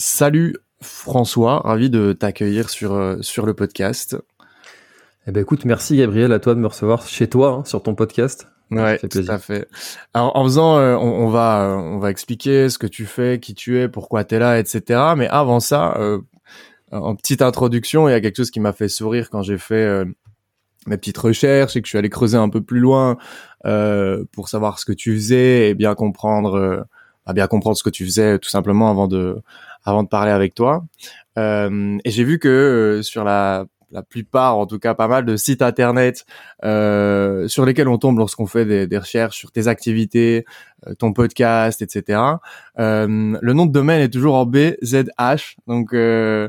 Salut François, ravi de t'accueillir sur, euh, sur le podcast. Eh ben écoute, merci Gabriel à toi de me recevoir chez toi, hein, sur ton podcast. Ouais, tout à fait. Alors en faisant, euh, on, va euh, on va expliquer ce que tu fais, qui tu es, pourquoi tu es là, etc. Mais avant ça, en petite introduction, il y a quelque chose qui m'a fait sourire quand j'ai fait mes petites recherches et que je suis allé creuser un peu plus loin pour savoir ce que tu faisais et bien comprendre, bien comprendre ce que tu faisais tout simplement avant de avant de parler avec toi. Euh, et j'ai vu que euh, sur la la plupart, en tout cas pas mal de sites internet euh, sur lesquels on tombe lorsqu'on fait des, des, recherches sur tes activités, euh, ton podcast, etc. Euh, le nom de domaine est toujours en BZH, donc euh,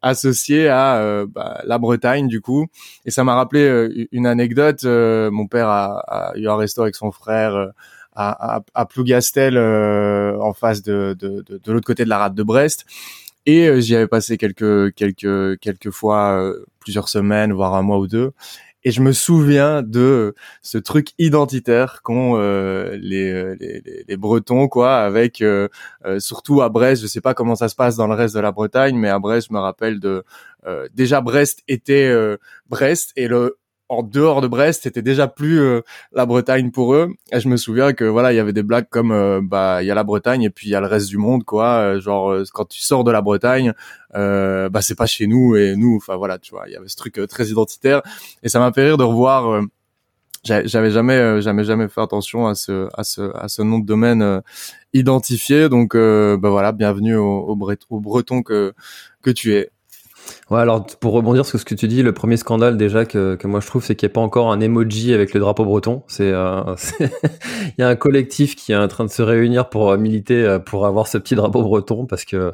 associé à bah, la Bretagne du coup. Et ça m'a rappelé une anecdote. mon père a, a, eu un resto avec son frère à, à, à Plougastel euh, en face de, de, de, de l'autre côté de la rade de Brest. Et euh, j'y avais passé quelques quelques quelques fois, euh, plusieurs semaines, voire un mois ou deux. Et je me souviens de ce truc identitaire qu'ont euh, les, les, les, Bretons, quoi, avec surtout à Brest. Je sais pas comment ça se passe dans le reste de la Bretagne, mais à Brest, je me rappelle de déjà Brest était Brest et le en dehors de Brest, c'était déjà plus euh, la Bretagne pour eux. Et je me souviens que voilà, il y avait des blagues comme euh, bah il y a la Bretagne et puis il y a le reste du monde quoi. Euh, genre quand tu sors de la Bretagne, bah c'est pas chez nous et nous, enfin voilà, tu vois, il y avait ce truc très identitaire et ça m'a fait rire de revoir. j'avais jamais jamais jamais fait attention à ce à ce à ce nom de domaine identifié donc bah voilà bienvenue au, au, au breton que que tu es Ouais, alors pour rebondir sur ce que tu dis, le premier scandale déjà que, que moi je trouve, c'est qu'il n'y a pas encore un emoji avec le drapeau breton. C'est, euh, il y a un collectif qui est en train de se réunir pour euh, militer euh, pour avoir ce petit drapeau breton parce que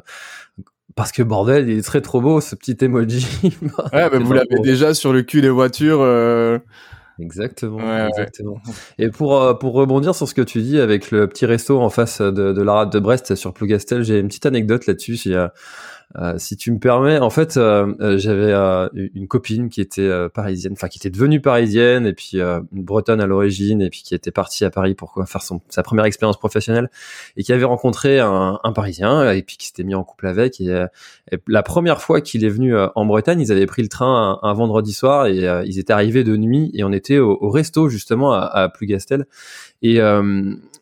parce que bordel, il est très trop beau ce petit emoji. ouais, mais vous l'avez déjà sur le cul des voitures. Euh... Exactement, exactement. Et pour pour rebondir sur ce que tu dis avec le petit resto en face de, de la rade de Brest sur Plougastel, j'ai une petite anecdote là-dessus. Il y a euh, si tu me permets, en fait, euh, euh, j'avais une copine qui était parisienne, enfin qui était devenue parisienne, et puis une bretonne à l'origine, et puis qui était partie à Paris pour faire son, sa première expérience professionnelle, et qui avait rencontré un, un Parisien, et puis qui s'était mis en couple avec. Et, la première fois qu'il est venu en Bretagne, ils avaient pris le train un, vendredi soir, et ils étaient arrivés de nuit, et on était au, resto justement à, à Plougastel. Et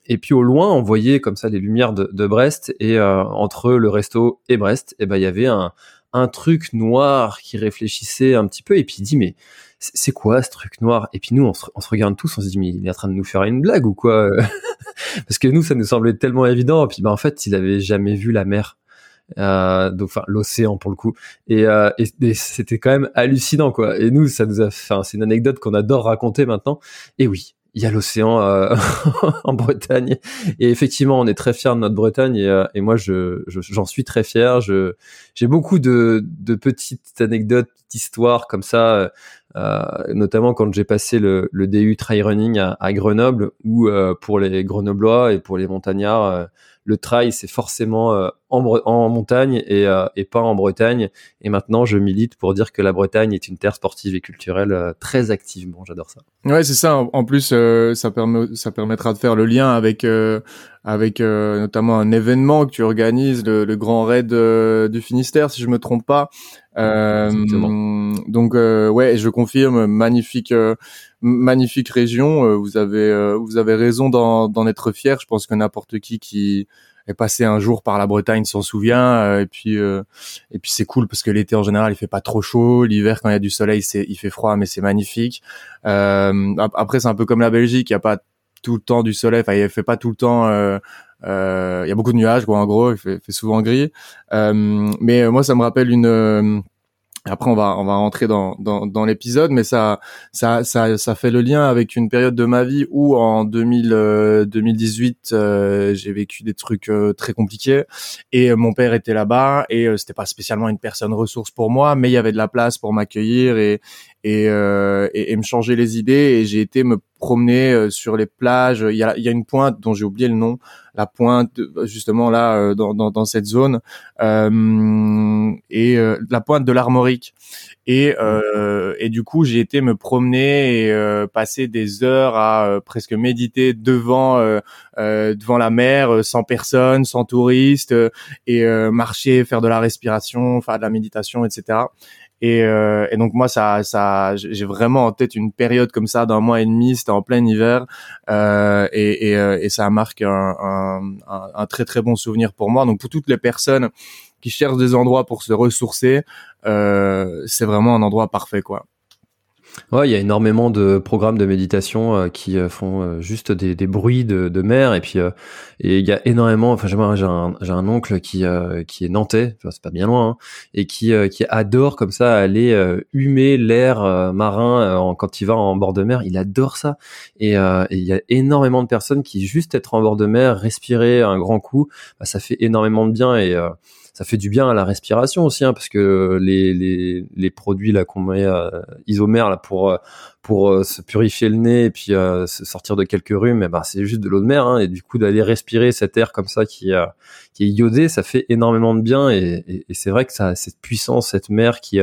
et puis au loin, on voyait comme ça les lumières de, de Brest et euh, entre le resto et Brest, et eh ben il y avait un, un truc noir qui réfléchissait un petit peu et puis il dit mais c'est quoi ce truc noir? Et puis nous on se, regarde tous, on se dit mais il est en train de nous faire une blague ou quoi? Parce que nous ça nous semblait tellement évident. Et puis ben en fait il avait jamais vu la mer. Euh, donc enfin l'océan pour le coup et, euh, et, et c'était quand même hallucinant quoi et nous ça nous a enfin c'est une anecdote qu'on adore raconter maintenant et oui il y a l'océan euh, en Bretagne. Et effectivement on est très fier de notre Bretagne et, euh, moi je j'en suis très fier. J'ai beaucoup de, de petites anecdotes d'histoires comme ça euh, notamment quand j'ai passé le, le DU trail running à, à Grenoble où euh, pour les Grenoblois et pour les montagnards le trail c'est forcément euh, en, en, montagne et, euh, et, pas en Bretagne. Et maintenant, je milite pour dire que la Bretagne est une terre sportive et culturelle euh, très activement. J'adore ça. Ouais, c'est ça. En plus, ça permet, ça permettra de faire le lien avec avec notamment un événement que tu organises, le, le Grand Raid du Finistère, si je me trompe pas. Donc ouais, je confirme, magnifique magnifique région. vous avez vous avez raison d'en être fier. Je pense que n'importe qui qui est passé un jour par la Bretagne s'en souvient. Euh, et puis euh, et puis c'est cool parce que l'été en général il fait pas trop chaud. L'hiver quand il y a du soleil c'est il fait froid mais c'est magnifique. Euh, après c'est un peu comme la Belgique. Il y a pas tout le temps du soleil. Enfin il fait pas tout le temps il y a beaucoup de nuages quoi en gros il fait, fait souvent gris. Mais moi ça me rappelle une après, on va on va rentrer dans dans, dans l'épisode, mais ça ça ça ça fait le lien avec une période de ma vie où en 2000 2018 euh, euh, j'ai vécu des trucs euh, très compliqués. Et mon père était là-bas et c'était pas spécialement une personne ressource pour moi, mais il y avait de la place pour m'accueillir et et, et, me changer les idées. Et j'ai été me promener sur les plages. Il y a, il y a une pointe dont j'ai oublié le nom, la pointe justement là dans, dans, dans cette zone et la pointe de l'Armorique. Et, euh, et du coup, j'ai été me promener et euh, passer des heures à euh, presque méditer devant euh, devant la mer, sans personne, sans touristes, et marcher, faire de la respiration, faire de la méditation, etc. Et, et, donc moi, ça, ça, j'ai vraiment en tête une période comme ça d'un mois et demi. C'était en plein hiver, euh, et, et, et, ça marque un, un, un, un, très très bon souvenir pour moi. Donc pour toutes les personnes qui cherchent des endroits pour se ressourcer, euh, c'est vraiment un endroit parfait, quoi. Ouais, il y a énormément de programmes de méditation euh, qui euh, font euh, juste des, bruits de, mer et puis et il y a énormément. Enfin, j'ai un, j'ai un oncle qui qui est nantais, c'est pas bien loin, hein, et qui qui adore comme ça aller humer l'air marin quand il va en bord de mer. Il adore ça et il y a énormément de personnes qui juste être en bord de mer, respirer un grand coup, bah, ça fait énormément de bien et ça fait du bien à la respiration aussi, hein, parce que les, les, les produits là qu'on met euh, isomères là pour euh, pour euh, se purifier le nez et puis euh, se sortir de quelques rhumes, et ben c'est juste de l'eau de mer. Hein, et du coup, d'aller respirer cet air comme ça qui, euh, qui est iodé, ça fait énormément de bien. Et, et, et c'est vrai que ça a cette puissance, cette mer qui,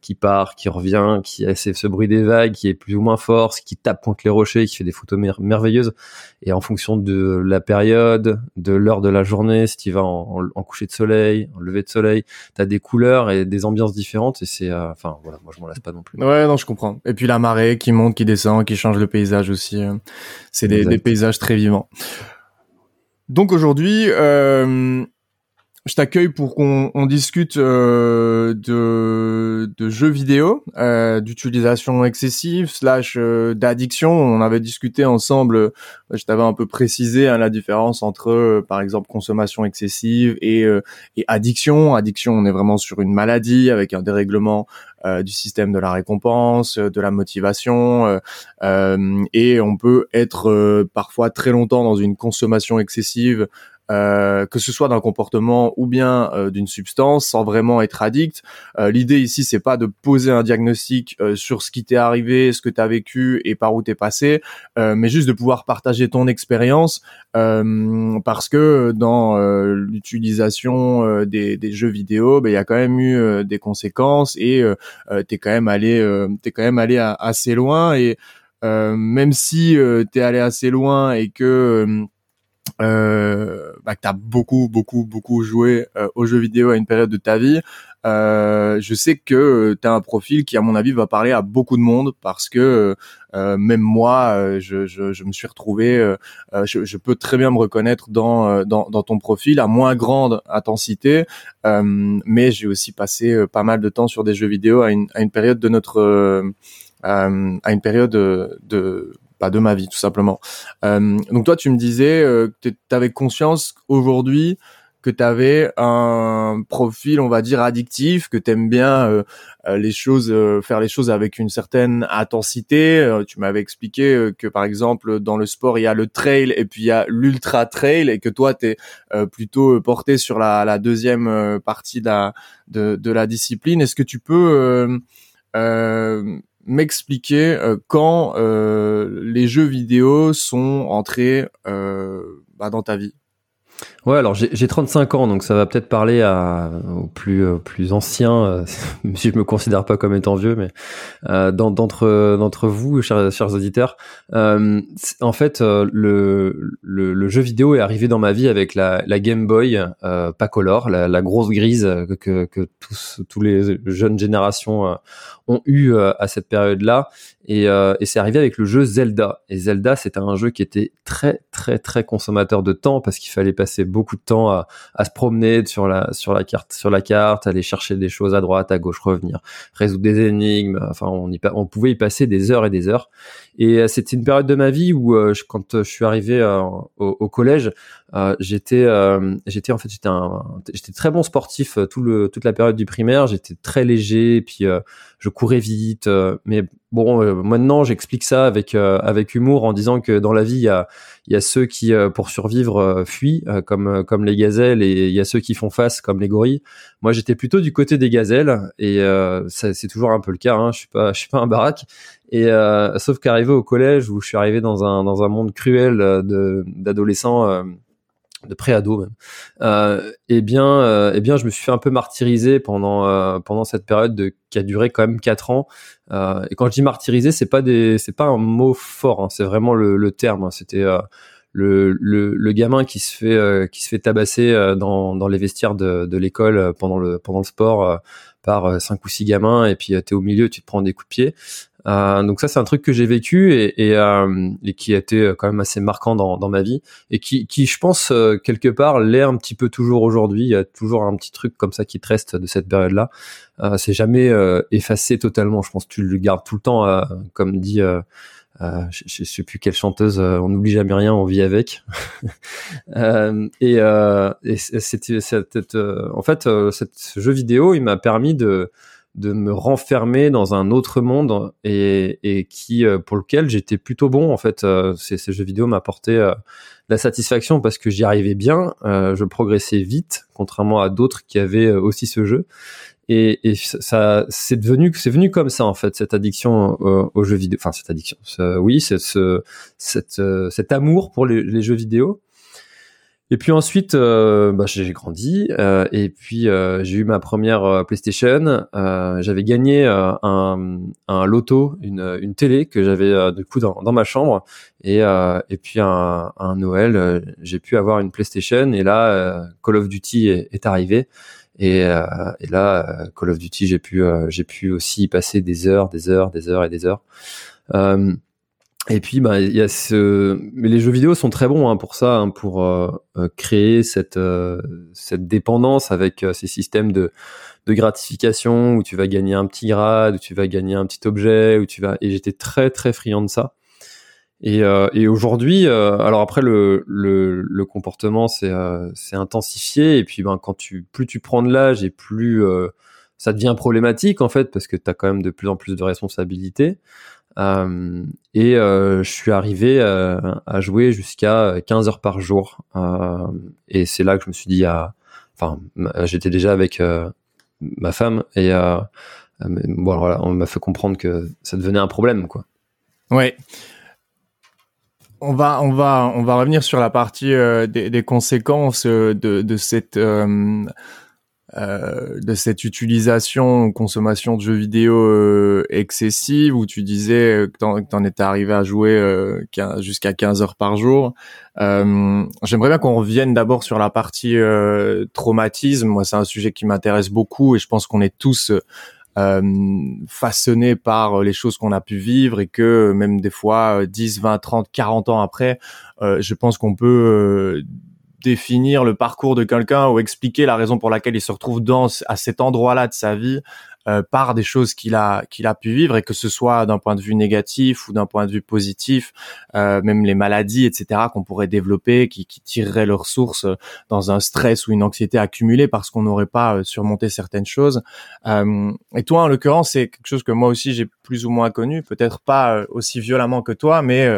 qui part, qui revient, qui a ce bruit des vagues, qui est plus ou moins fort, qui tape contre les rochers, qui fait des photos merveilleuses. Et en fonction de la période, de l'heure de la journée, si tu vas en, en, coucher de soleil, en lever de soleil, tu as des couleurs et des ambiances différentes. Et c'est, enfin voilà, moi je m'en lasse pas non plus. Ouais, non, je comprends. Et puis la marée qui monte, qui descend, qui change le paysage aussi. Euh. C'est des, des, paysages très vivants. Donc aujourd'hui, euh, je t'accueille pour qu'on on discute euh, de, de, jeux vidéo, euh, d'utilisation excessive, slash euh, d'addiction. On avait discuté ensemble, je t'avais un peu précisé hein, la différence entre, par exemple, consommation excessive et, et addiction. Addiction, on est vraiment sur une maladie avec un dérèglement du système de la récompense, de la motivation, et on peut être parfois très longtemps dans une consommation excessive euh, que ce soit d'un comportement ou bien euh, d'une substance, sans vraiment être addict. Euh, l'idée ici, c'est pas de poser un diagnostic sur ce qui t'est arrivé, ce que tu as vécu et par où t'es passé, mais juste de pouvoir partager ton expérience, parce que dans l'utilisation des, des, jeux vidéo, ben, il y a quand même eu des conséquences et t'es quand même allé, t'es quand même allé assez loin et même si t'es allé assez loin et que euh, bah, que tu as beaucoup, beaucoup, beaucoup joué euh, aux jeux vidéo à une période de ta vie, euh, je sais que tu as un profil qui, à mon avis, va parler à beaucoup de monde parce que euh, même moi, je, je, je, me suis retrouvé, je, je, peux très bien me reconnaître dans, dans, dans, ton profil à moins grande intensité, mais j'ai aussi passé pas mal de temps sur des jeux vidéo à une, à une période de notre... à une période de pas de ma vie tout simplement. Euh, donc toi, tu me disais euh, que tu avais conscience aujourd'hui que tu avais un profil, on va dire, addictif, que tu aimes bien euh, les choses, faire les choses avec une certaine intensité. tu m'avais expliqué que, par exemple, dans le sport, il y a le trail et puis il y a l'ultra trail et que toi, tu es plutôt porté sur la, la deuxième partie de la, de, de la discipline. Est-ce que tu peux m'expliquer euh, quand euh, les jeux vidéo sont entrés euh, bah, dans ta vie? Ouais, alors j'ai 35 ans, donc ça va peut-être parler à, aux plus euh, plus anciens, euh, même si je me considère pas comme étant vieux, mais euh, d'entre d'entre vous, chers, chers auditeurs, euh, en fait, euh, le, le, le, jeu vidéo est arrivé dans ma vie avec la, la Game Boy, pas color, la, la, grosse grise que, que tous tous les jeunes générations ont eu à cette période-là, et, et c'est arrivé avec le jeu Zelda. Et Zelda, c'était un jeu qui était très très très consommateur de temps parce qu'il fallait passer beaucoup de temps à, se promener sur la carte aller chercher des choses à droite, à gauche, revenir, résoudre des énigmes. On pouvait y passer des heures et des heures. Et euh, c'était une période de ma vie où, euh, quand je suis arrivé euh, au, au, collège, j'étais j'étais en fait j'étais un j'étais très bon sportif tout le toute la période du primaire. J'étais très léger, puis je courais vite, mais bon, maintenant, j'explique ça avec avec humour en disant que dans la vie, il y a il y a ceux qui pour survivre fuient comme comme les gazelles et il y a ceux qui font face comme les gorilles. Moi, j'étais plutôt du côté des gazelles et c'est toujours un peu le cas. Hein. Je suis pas je suis pas un baraque et sauf qu'arrivé au collège où je suis arrivé dans un dans un monde cruel de d'adolescents de préado même. Euh, eh bien, euh, eh bien, je me suis fait un peu martyriser pendant euh, pendant cette période de, qui a duré quand même quatre ans. Euh, et quand je dis martyriser, c'est pas des, c'est pas un mot fort, hein, c'est vraiment le, le terme. Hein. C'était euh, le, le, le, gamin qui se fait qui se fait tabasser dans, dans les vestiaires de, de l'école pendant le pendant le sport par cinq ou six gamins et puis t'es au milieu, tu te prends des coups de pied. Euh, donc ça, c'est un truc que j'ai vécu et, et, euh, et, qui a été quand même assez marquant dans, dans ma vie et qui, qui je pense, euh, quelque part, l'est un petit peu toujours aujourd'hui. Il y a toujours un petit truc comme ça qui te reste de cette période-là. Euh, c'est jamais euh, effacé totalement. Je pense que tu le gardes tout le temps, comme dit... Euh, je, je, sais plus quelle chanteuse, on n'oublie jamais rien, on vit avec. euh, et, et c'était, en fait, cette, ce jeu vidéo, il m'a permis de, de me renfermer dans un autre monde et, et qui euh, pour lequel j'étais plutôt bon en fait euh, ces, ces jeux vidéo m'apportaient euh, la satisfaction parce que j'y arrivais bien je progressais vite contrairement à d'autres qui avaient aussi ce jeu et, et ça c'est devenu c'est venu comme ça en fait cette addiction aux jeux vidéo enfin cette addiction oui c'est ce cette, cet amour pour les, jeux vidéo et puis ensuite, euh, bah, j'ai grandi euh, et puis euh, j'ai eu ma première euh, PlayStation. Euh, j'avais gagné euh, un, loto, une, télé que j'avais du coup dans, ma chambre. Et, et puis un, Noël, j'ai pu avoir une PlayStation. Et là, Call of Duty est arrivé. Et, et, là, Call of Duty, j'ai pu, j'ai pu aussi y passer des heures, des heures, des heures et des heures. Et puis, bah, il y a ce, mais les jeux vidéo sont très bons hein, pour ça, hein, pour euh, euh, créer cette euh, cette dépendance avec ces systèmes de de gratification où tu vas gagner un petit grade, où tu vas gagner un petit objet, où tu vas. Et j'étais très très friand de ça. Et, et aujourd'hui, alors après le le, le comportement c'est c'est intensifié et puis ben quand tu plus tu prends de l'âge et plus ça devient problématique en fait parce que tu as quand même de plus en plus de responsabilités. Euh, et euh, je suis arrivé euh, à jouer jusqu'à 15 heures par jour. et c'est là que je me suis dit, ah, enfin, j'étais déjà avec ma femme et bon, voilà, on m'a fait comprendre que ça devenait un problème, quoi. Ouais. On va, on va, on va revenir sur la partie des, des, conséquences de, de cette euh, de cette utilisation, consommation de jeux vidéo euh, excessive, où tu disais que t'en, en étais arrivé à jouer euh, jusqu'à 15 heures par jour. J'aimerais bien qu'on revienne d'abord sur la partie traumatisme. Moi, c'est un sujet qui m'intéresse beaucoup et je pense qu'on est tous façonnés par les choses qu'on a pu vivre et que même des fois 10, 20, 30, 40 ans après, je pense qu'on peut définir le parcours de quelqu'un ou expliquer la raison pour laquelle il se retrouve dans à cet endroit-là de sa vie euh, par des choses qu'il a qu'il a pu vivre et que ce soit d'un point de vue négatif ou d'un point de vue positif, euh, même les maladies, etc. qu'on pourrait développer, qui, qui tireraient leurs sources dans un stress ou une anxiété accumulée parce qu'on n'aurait pas euh, surmonté certaines choses. Euh, et toi, en l'occurrence, c'est quelque chose que moi aussi j'ai plus ou moins connu, peut-être pas euh, aussi violemment que toi, mais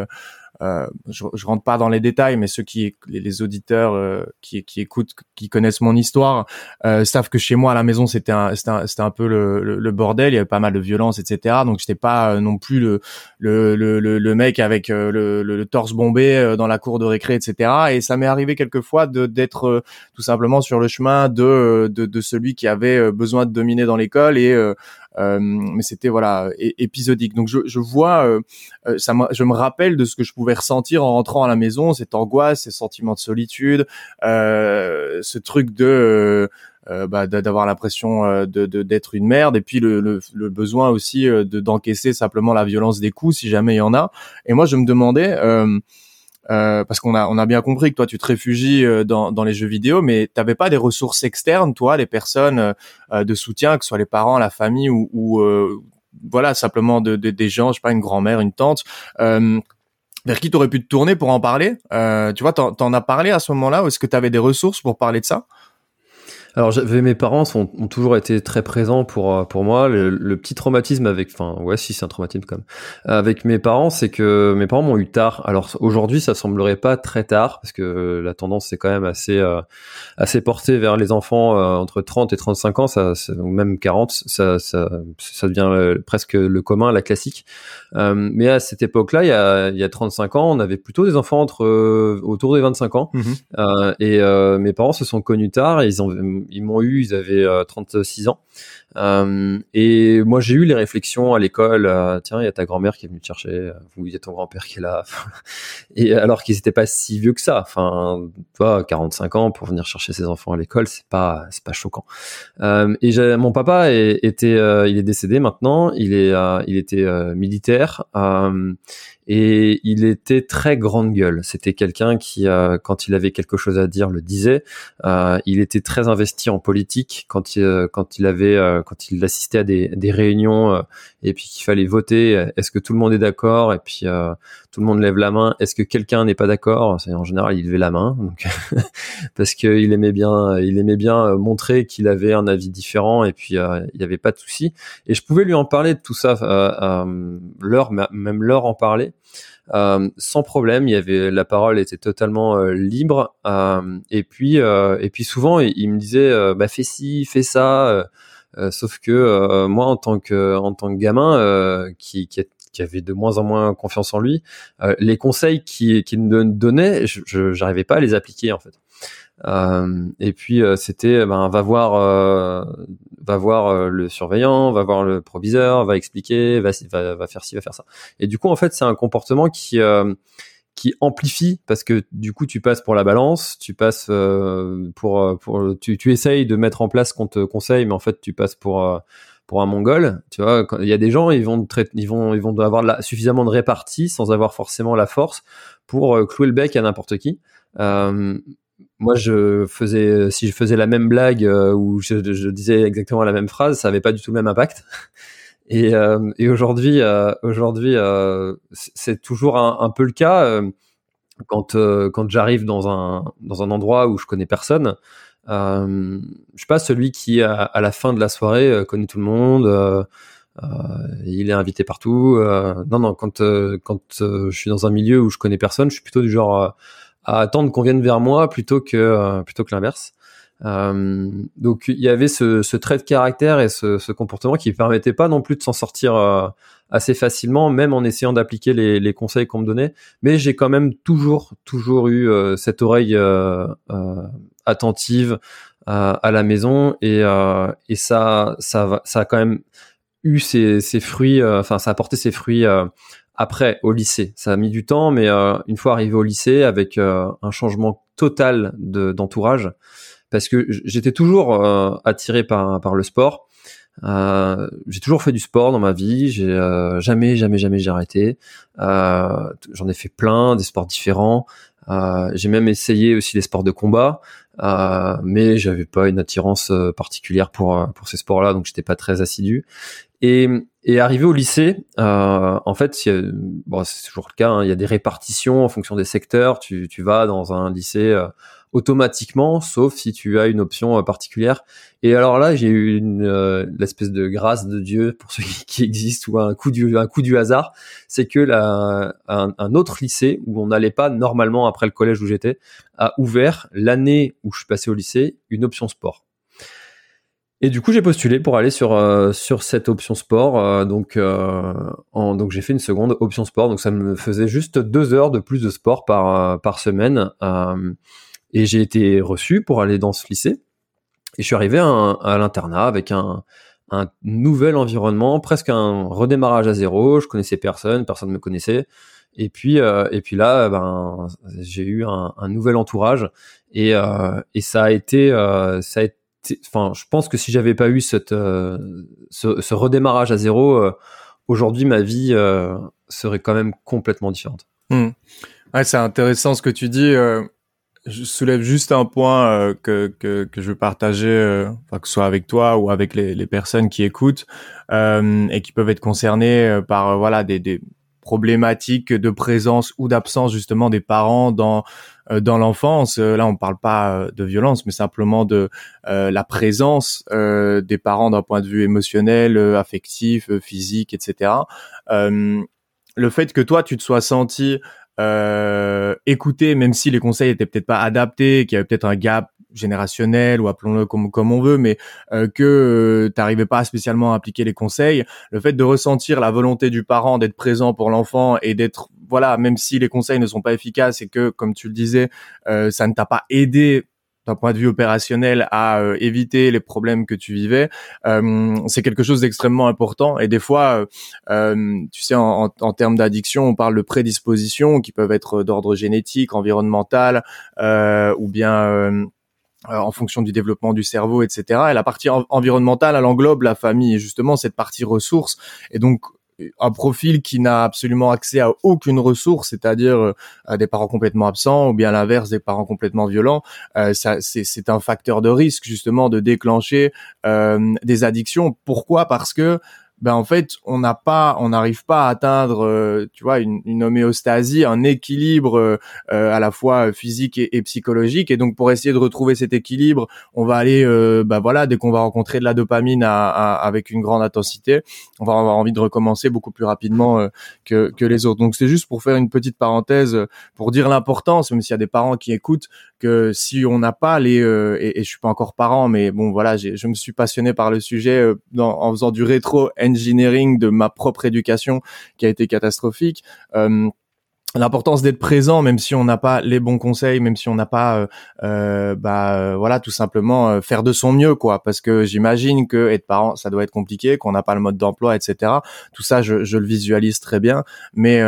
euh, je, je rentre pas dans les détails, mais ceux qui, les, auditeurs euh, qui, qui écoutent, qui connaissent mon histoire, euh, savent que chez moi à la maison c'était un, c'était un, un, peu le, le, bordel. Il y avait pas mal de violence, etc. Donc j'étais pas non plus le, le, le, le mec avec le, le, torse bombé dans la cour de récré, etc. Et ça m'est arrivé quelquefois de d'être tout simplement sur le chemin de, de, de celui qui avait besoin de dominer dans l'école et euh, mais c'était voilà épisodique. Donc je, je vois, euh, euh, ça, je me rappelle de ce que je pouvais ressentir en rentrant à la maison, cette angoisse, ces sentiments de solitude, ce truc de euh, bah, d'avoir l'impression de d'être une merde et puis le, le, le besoin aussi de d'encaisser simplement la violence des coups si jamais il y en a et moi je me demandais euh, euh, parce qu'on a on a bien compris que toi tu te réfugies euh, dans, dans les jeux vidéo, mais t'avais pas des ressources externes, toi, les personnes euh, de soutien, que ce soit les parents, la famille ou, ou voilà simplement de, de, des gens, je sais pas, une grand-mère, une tante. vers qui t'aurais pu te tourner pour en parler? Tu vois, t'en, t'en as parlé à ce moment-là, ou est-ce que tu avais des ressources pour parler de ça? Alors j'avais mes parents ont, ont, toujours été très présents pour euh, pour moi. Le, petit traumatisme avec, enfin ouais si c'est un traumatisme comme avec mes parents, c'est que mes parents m'ont eu tard. Alors aujourd'hui ça semblerait pas très tard parce que la tendance c'est quand même assez euh, assez portée vers les enfants euh, entre 30 et 35 ans, ça, ou même 40, ça ça, ça devient presque le commun, la classique. mais à cette époque-là, il y a il y a 35 ans, on avait plutôt des enfants entre autour des 25 ans. Mmh et mes parents se sont connus tard et ils ont ils m'ont eu, ils avaient 36 euh, ans. Euh, et moi, j'ai eu les réflexions à l'école. Euh, Tiens, il y a ta grand-mère qui est venue te chercher. Ou il y a ton grand-père qui est là. et alors qu'ils n'étaient pas si vieux que ça. Enfin, toi, 45 ans pour venir chercher ses enfants à l'école, c'est pas, c'est pas choquant. Euh, et mon papa était, il est décédé maintenant. Il est, il était militaire. et il était très grande gueule. C'était quelqu'un qui, quand il avait quelque chose à dire, le disait. il était très investi en politique quand il, quand il avait quand il assistait à des, réunions euh, et puis qu'il fallait voter, est-ce que tout le monde est d'accord? Et puis euh, tout le monde lève la main, est-ce que quelqu'un n'est pas d'accord? En général, il levait la main parce qu'il aimait bien, il aimait bien euh, montrer qu'il avait un avis différent et puis il n'y avait pas de souci. Et je pouvais lui en parler de tout ça, euh, l'heure, même l'heure en parler. Euh, sans problème. Il y avait la parole était totalement libre. Euh, et puis et puis souvent il, me disait bah fais ci, fais ça. Euh, sauf que euh, moi, en tant que en tant que gamin euh, qui, qui, qui avait de moins en moins confiance en lui, les conseils qu'il qui me donnait, je j'arrivais pas à les appliquer en fait. Euh, et puis c'était ben va voir va voir le surveillant, va voir le proviseur, va expliquer, va, va, va faire ci, va faire ça. Et du coup en fait c'est un comportement qui qui amplifie parce que du coup tu passes pour la balance, tu passes euh, pour euh, pour tu, essayes de mettre en place ce qu'on te conseille, mais en fait tu passes pour euh, pour un mongol. Tu vois, il y a des gens ils vont ils vont ils vont avoir suffisamment de répartie sans avoir forcément la force pour clouer le bec à n'importe qui. moi, je faisais, si je faisais la même blague ou je, je, disais exactement la même phrase, ça avait pas du tout le même impact. Et, euh, et aujourd'hui, euh, aujourd'hui, euh, c'est toujours un, peu le cas quand quand j'arrive dans un dans un endroit où je connais personne. Euh, je suis pas celui qui à, à, la fin de la soirée connaît tout le monde. Euh, il est invité partout. non, non. Quand quand je suis dans un milieu où je connais personne, je suis plutôt du genre à attendre qu'on vienne vers moi plutôt que plutôt que l'inverse. Euh, donc il y avait ce, ce, trait de caractère et ce, ce comportement qui permettait pas non plus de s'en sortir euh, assez facilement, même en essayant d'appliquer les, les, conseils qu'on me donnait. Mais j'ai quand même toujours, toujours eu euh, cette oreille attentive à la maison et, et ça, ça, ça a quand même eu ses, ses fruits. Enfin, ça a porté ses fruits après au lycée. Ça a mis du temps, mais une fois arrivé au lycée, avec un changement total d'entourage parce que j'étais toujours euh, attiré par, par le sport. Euh, j'ai toujours fait du sport dans ma vie. J'ai euh, jamais, jamais, jamais j'ai arrêté. Euh, J'en ai fait plein, des sports différents. Euh, j'ai même essayé aussi les sports de combat, euh, mais j'avais pas une attirance particulière pour pour ces sports-là, donc j'étais pas très assidu. Et, et arrivé au lycée, en fait, bon, c'est toujours le cas. Hein, il y a des répartitions en fonction des secteurs. Tu, tu vas dans un lycée automatiquement, sauf si tu as une option euh, particulière. Et alors là, j'ai eu une euh, l'espèce de grâce de Dieu pour ceux qui, existent ou un coup du un coup du hasard, c'est que la, un, autre lycée où on n'allait pas normalement après le collège où j'étais a ouvert l'année où je suis passé au lycée une option sport. Et du coup, j'ai postulé pour aller sur euh, sur cette option sport. donc en, donc j'ai fait une seconde option sport. Donc ça me faisait juste deux heures de plus de sport par par semaine. Et j'ai été reçu pour aller dans ce lycée. Et je suis arrivé à, l'internat avec un, un, nouvel environnement, presque un redémarrage à zéro. Je connaissais personne, personne ne me connaissait. Et puis, euh, et puis là, ben, j'ai eu un, un, nouvel entourage et, euh, et ça a été, euh, ça a été, enfin, je pense que si j'avais pas eu cette, euh, ce, ce, redémarrage à zéro, euh, aujourd'hui ma vie serait quand même complètement différente. Mmh. Ouais, c'est intéressant ce que tu dis je soulève juste un point euh, que, que, que je veux partager, euh, que ce soit avec toi ou avec les, les personnes qui écoutent euh, et qui peuvent être concernées euh, par voilà des, des problématiques de présence ou d'absence justement des parents dans dans l'enfance. là, on parle pas de violence, mais simplement de la présence des parents d'un point de vue émotionnel, affectif, physique, etc. le fait que toi, tu te sois senti euh, écouter, même si les conseils étaient peut-être pas adaptés, qu'il y avait peut-être un gap générationnel ou appelons-le comme, on veut, mais euh, que euh, tu n'arrivais pas spécialement à appliquer les conseils, le fait de ressentir la volonté du parent d'être présent pour l'enfant et d'être voilà, même si les conseils ne sont pas efficaces et que, comme tu le disais, euh, ça ne t'a pas aidé d'un point de vue opérationnel à euh, éviter les problèmes que tu vivais, euh, c'est quelque chose d'extrêmement important. Et des fois, euh, tu sais, en, en termes d'addiction, on parle de prédispositions qui peuvent être d'ordre génétique, environnemental, ou bien en fonction du développement du cerveau, etc. Et la partie environnementale, elle englobe la famille et justement cette partie ressources. Et donc, un profil qui n'a absolument accès à aucune ressource, c'est-à-dire euh, à des parents complètement absents ou bien l'inverse des parents complètement violents, euh, ça, c'est, un facteur de risque justement de déclencher euh, des addictions. Pourquoi? Parce que ben en fait on n'a pas on n'arrive pas à atteindre euh, tu vois une, une, homéostasie un équilibre euh, à la fois physique et, psychologique. Et donc pour essayer de retrouver cet équilibre on va aller ben voilà dès qu'on va rencontrer de la dopamine à, avec une grande intensité on va avoir envie de recommencer beaucoup plus rapidement que, que les autres. Donc c'est juste pour faire une petite parenthèse pour dire l'importance même s'il y a des parents qui écoutent que si on n'a pas les et, et, je suis pas encore parent mais bon voilà je me suis passionné par le sujet dans, en faisant du rétro engineering de ma propre éducation qui a été catastrophique. Euh, l'importance d'être présent même si on n'a pas les bons conseils même si on n'a pas euh, euh bah voilà tout simplement faire de son mieux quoi. Parce que j'imagine que être parent ça doit être compliqué qu'on n'a pas le mode d'emploi etc tout ça je, je, le visualise très bien. Mais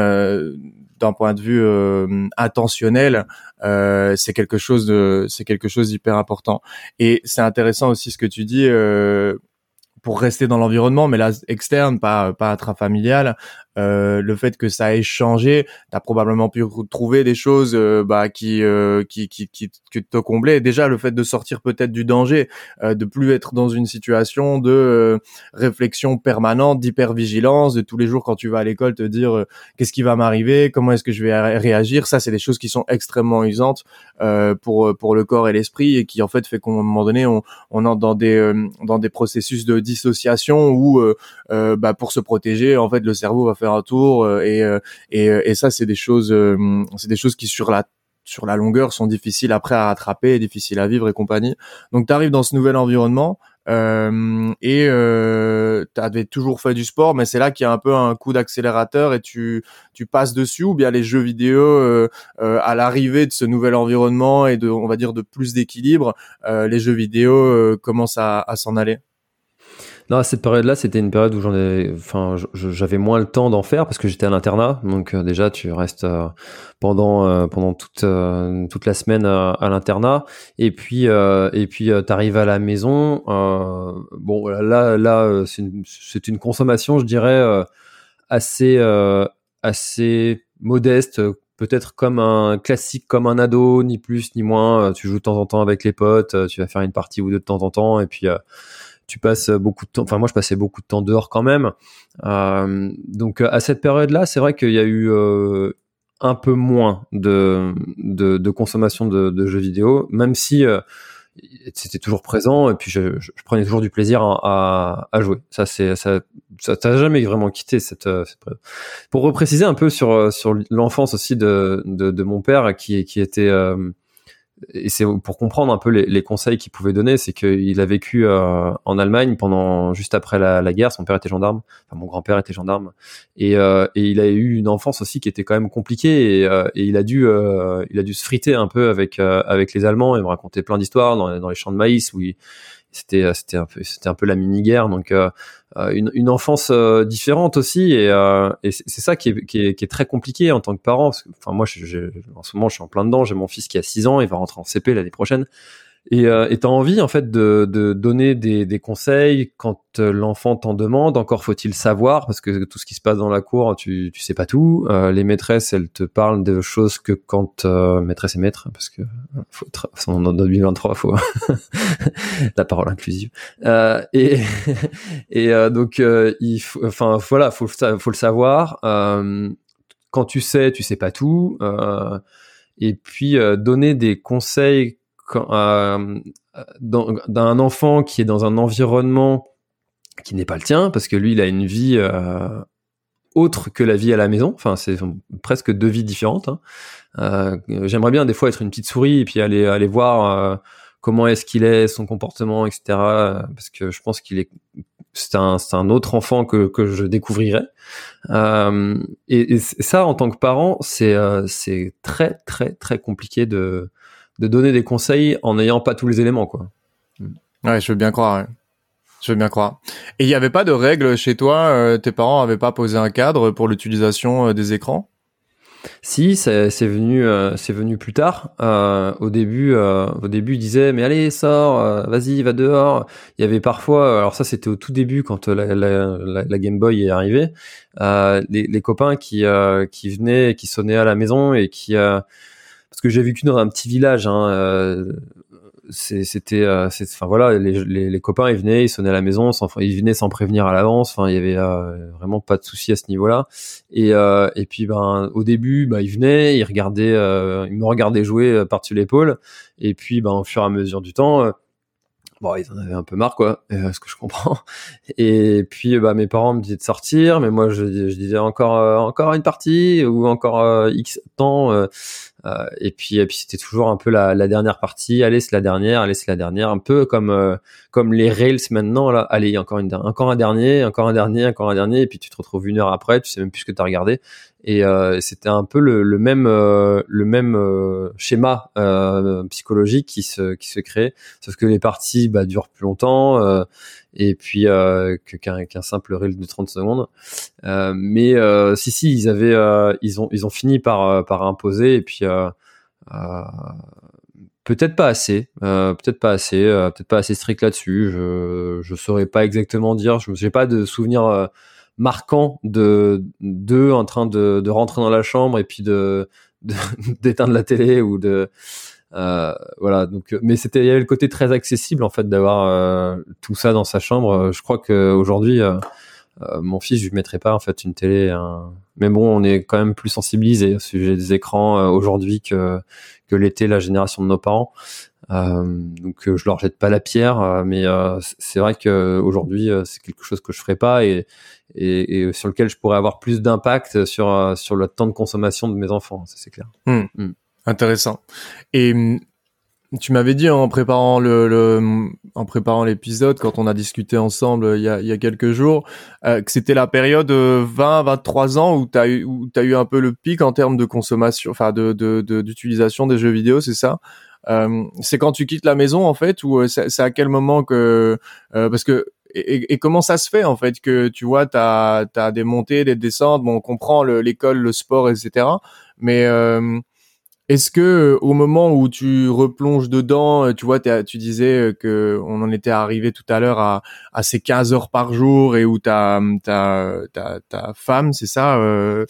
d'un point de vue intentionnel c'est quelque chose de c'est quelque chose d'hyper important. Et c'est intéressant aussi ce que tu dis pour rester dans l'environnement, mais là externe, pas pas intrafamilial, euh, le fait que ça ait changé, tu as probablement pu trouver des choses euh, bah, qui, euh, qui, qui, qui, te comblaient. Déjà, le fait de sortir peut-être du danger, euh, de plus être dans une situation de réflexion permanente, d'hypervigilance, de tous les jours quand tu vas à l'école te dire qu'est-ce qui va m'arriver, comment est-ce que je vais réagir? Ça, c'est des choses qui sont extrêmement usantes pour pour le corps et l'esprit et qui en fait fait qu'à un moment donné, on, on entre dans des dans des processus de dissociation où bah, pour se protéger, en fait, le cerveau va faire un tour euh, et euh, et, euh, et ça c'est des choses c'est des choses qui sur la sur la longueur sont difficiles après à rattraper, difficiles à vivre et compagnie. Donc tu arrives dans ce nouvel environnement euh, et euh, tu toujours fait du sport, mais c'est là qu'il y a un peu un coup d'accélérateur et tu tu passes dessus ou bien les jeux vidéo euh, à l'arrivée de ce nouvel environnement et de on va dire de plus d'équilibre, les jeux vidéo commencent à, à s'en aller? Non, cette période-là, c'était une période où j'en ai, enfin, j'avais moins le temps d'en faire parce que j'étais à l'internat. Donc euh, déjà, tu restes euh, pendant euh, pendant toute toute la semaine à l'internat, et puis et puis à la maison. bon, là là, c'est une, une consommation, je dirais, assez assez modeste peut-être comme un classique comme un ado ni plus ni moins tu joues de temps en temps avec les potes tu vas faire une partie ou deux de temps en temps et puis tu passes beaucoup de temps. Enfin, moi, je passais beaucoup de temps dehors quand même. Euh, donc, à cette période-là, c'est vrai qu'il y a eu euh, un peu moins de, de, de consommation de, de, jeux vidéo, même si euh, c'était toujours présent et puis je, je, prenais toujours du plaisir à, à, jouer. Ça, c'est ça, ça t'a jamais vraiment quitté cette, cette période. Pour repréciser un peu sur sur l'enfance aussi de, de, de mon père qui qui était et c'est pour comprendre un peu les, conseils qu'il pouvait donner, c'est qu'il a vécu euh, en Allemagne pendant juste après la, guerre. Son père était gendarme, enfin mon grand-père était gendarme, et, euh, et, il a eu une enfance aussi qui était quand même compliquée. Et, euh, et il a dû, euh, il a dû se friter un peu avec avec les Allemands et me raconter plein d'histoires dans, dans, les champs de maïs où il, c'était c'était un peu c'était un peu la mini guerre donc euh, euh, une, une, enfance euh, différente aussi et, et c'est ça qui est, qui, est, qui est, très compliqué en tant que parent enfin moi je, en ce moment je suis en plein dedans j'ai mon fils qui a 6 ans il va rentrer en CP l'année prochaine et euh, tu as envie en fait de, de donner des, des, conseils quand euh, l'enfant t'en demande. Encore faut-il savoir parce que tout ce qui se passe dans la cour, tu tu sais pas tout. Euh, les maîtresses, elles te parlent de choses que quand euh, maîtresse et maître, parce que faut en 2023, faut la parole inclusive. et et donc il faut, enfin voilà, faut faut le savoir. quand tu sais, tu sais pas tout. et puis donner des conseils d'un enfant qui est dans un environnement qui n'est pas le tien, parce que lui, il a une vie autre que la vie à la maison. Enfin, c'est presque deux vies différentes. Hein. Euh, J'aimerais bien des fois être une petite souris et puis aller aller voir euh, comment est-ce qu'il est, son comportement, etc. Parce que je pense qu'il est c'est un, un autre enfant que, que je découvrirais. Euh, et, et, ça, en tant que parent, c'est euh, c'est très très très compliqué de de donner des conseils en n'ayant pas tous les éléments, quoi. Ouais, je veux bien croire. Ouais. Je veux bien croire. Et il n'y avait pas de règles chez toi euh, Tes parents n'avaient pas posé un cadre pour l'utilisation euh, des écrans? Si, c'est venu, euh, c'est venu plus tard. au début, au début, ils disaient mais allez sors, vas-y, va dehors. Il y avait parfois, alors ça c'était au tout début quand la, la, la, Game Boy est arrivée, les, les, copains qui qui venaient, qui sonnaient à la maison et qui parce que j'ai vécu dans un petit village. Hein, c'était euh, enfin voilà les, les, les, copains ils venaient ils sonnaient à la maison ils venaient sans prévenir à l'avance enfin il y avait euh, vraiment pas de souci à ce niveau là et euh, et puis ben au début ben ils venaient ils regardaient ils me regardaient jouer par dessus l'épaule et puis ben au fur et à mesure du temps bon ils en avaient un peu marre quoi ce que je comprends et puis bah mes parents me disaient de sortir mais moi je, je disais encore encore une partie ou encore x temps euh, et puis, et puis c'était toujours un peu la, la dernière partie. Allez, c'est la dernière. Allez, c'est la dernière. Un peu comme euh, comme les rails maintenant. Là, allez, encore une encore un dernier, encore un dernier, encore un dernier. Et puis tu te retrouves une heure après, tu sais même plus ce que t'as regardé. Et euh, c'était un peu le, le même le même schéma psychologique qui se qui se crée. Sauf que les parties bah, durent plus longtemps et puis euh, qu'un qu'un simple reel de 30 secondes. Euh, mais euh, si si, ils avaient ils ont ils ont fini par par imposer et puis peut-être pas assez, peut-être pas assez, peut-être pas assez strict là-dessus. Je je saurais pas exactement dire. Je n'ai pas de souvenir marquant de d'eux en train de, de rentrer dans la chambre et puis de d'éteindre la télé ou de euh, voilà, donc, euh, mais c'était, il y avait le côté très accessible en fait d'avoir euh, tout ça dans sa chambre. Je crois qu'aujourd'hui, euh, mon fils, je lui mettrais pas en fait une télé. Mais bon, on est quand même plus sensibilisé au sujet des écrans aujourd'hui que que l'était la génération de nos parents. donc, je leur jette pas la pierre, mais c'est vrai que aujourd'hui, c'est quelque chose que je ferais pas et, et, et, sur lequel je pourrais avoir plus d'impact sur sur le temps de consommation de mes enfants. Ça c'est clair. Hmm. Hmm. Intéressant. Et hum, tu m'avais dit en préparant le, en préparant l'épisode quand on a discuté ensemble euh, il y a, il y a quelques jours euh, que c'était la période 20 euh, 23 ans où tu as eu où as eu un peu le pic en termes de consommation enfin de d'utilisation de, des jeux vidéo, c'est ça? Euh, c'est quand tu quittes la maison en fait ou c'est à quel moment que parce que et, et, comment ça se fait en fait que tu vois tu as, as des montées des descentes? Bon on comprend l'école le, sport etc mais est-ce que euh, au moment où tu replonges dedans, euh, tu vois, tu disais euh, que on en était arrivé tout à l'heure à, à ces 15 heures par jour et où ta ta ta, ta femme, c'est ça, euh,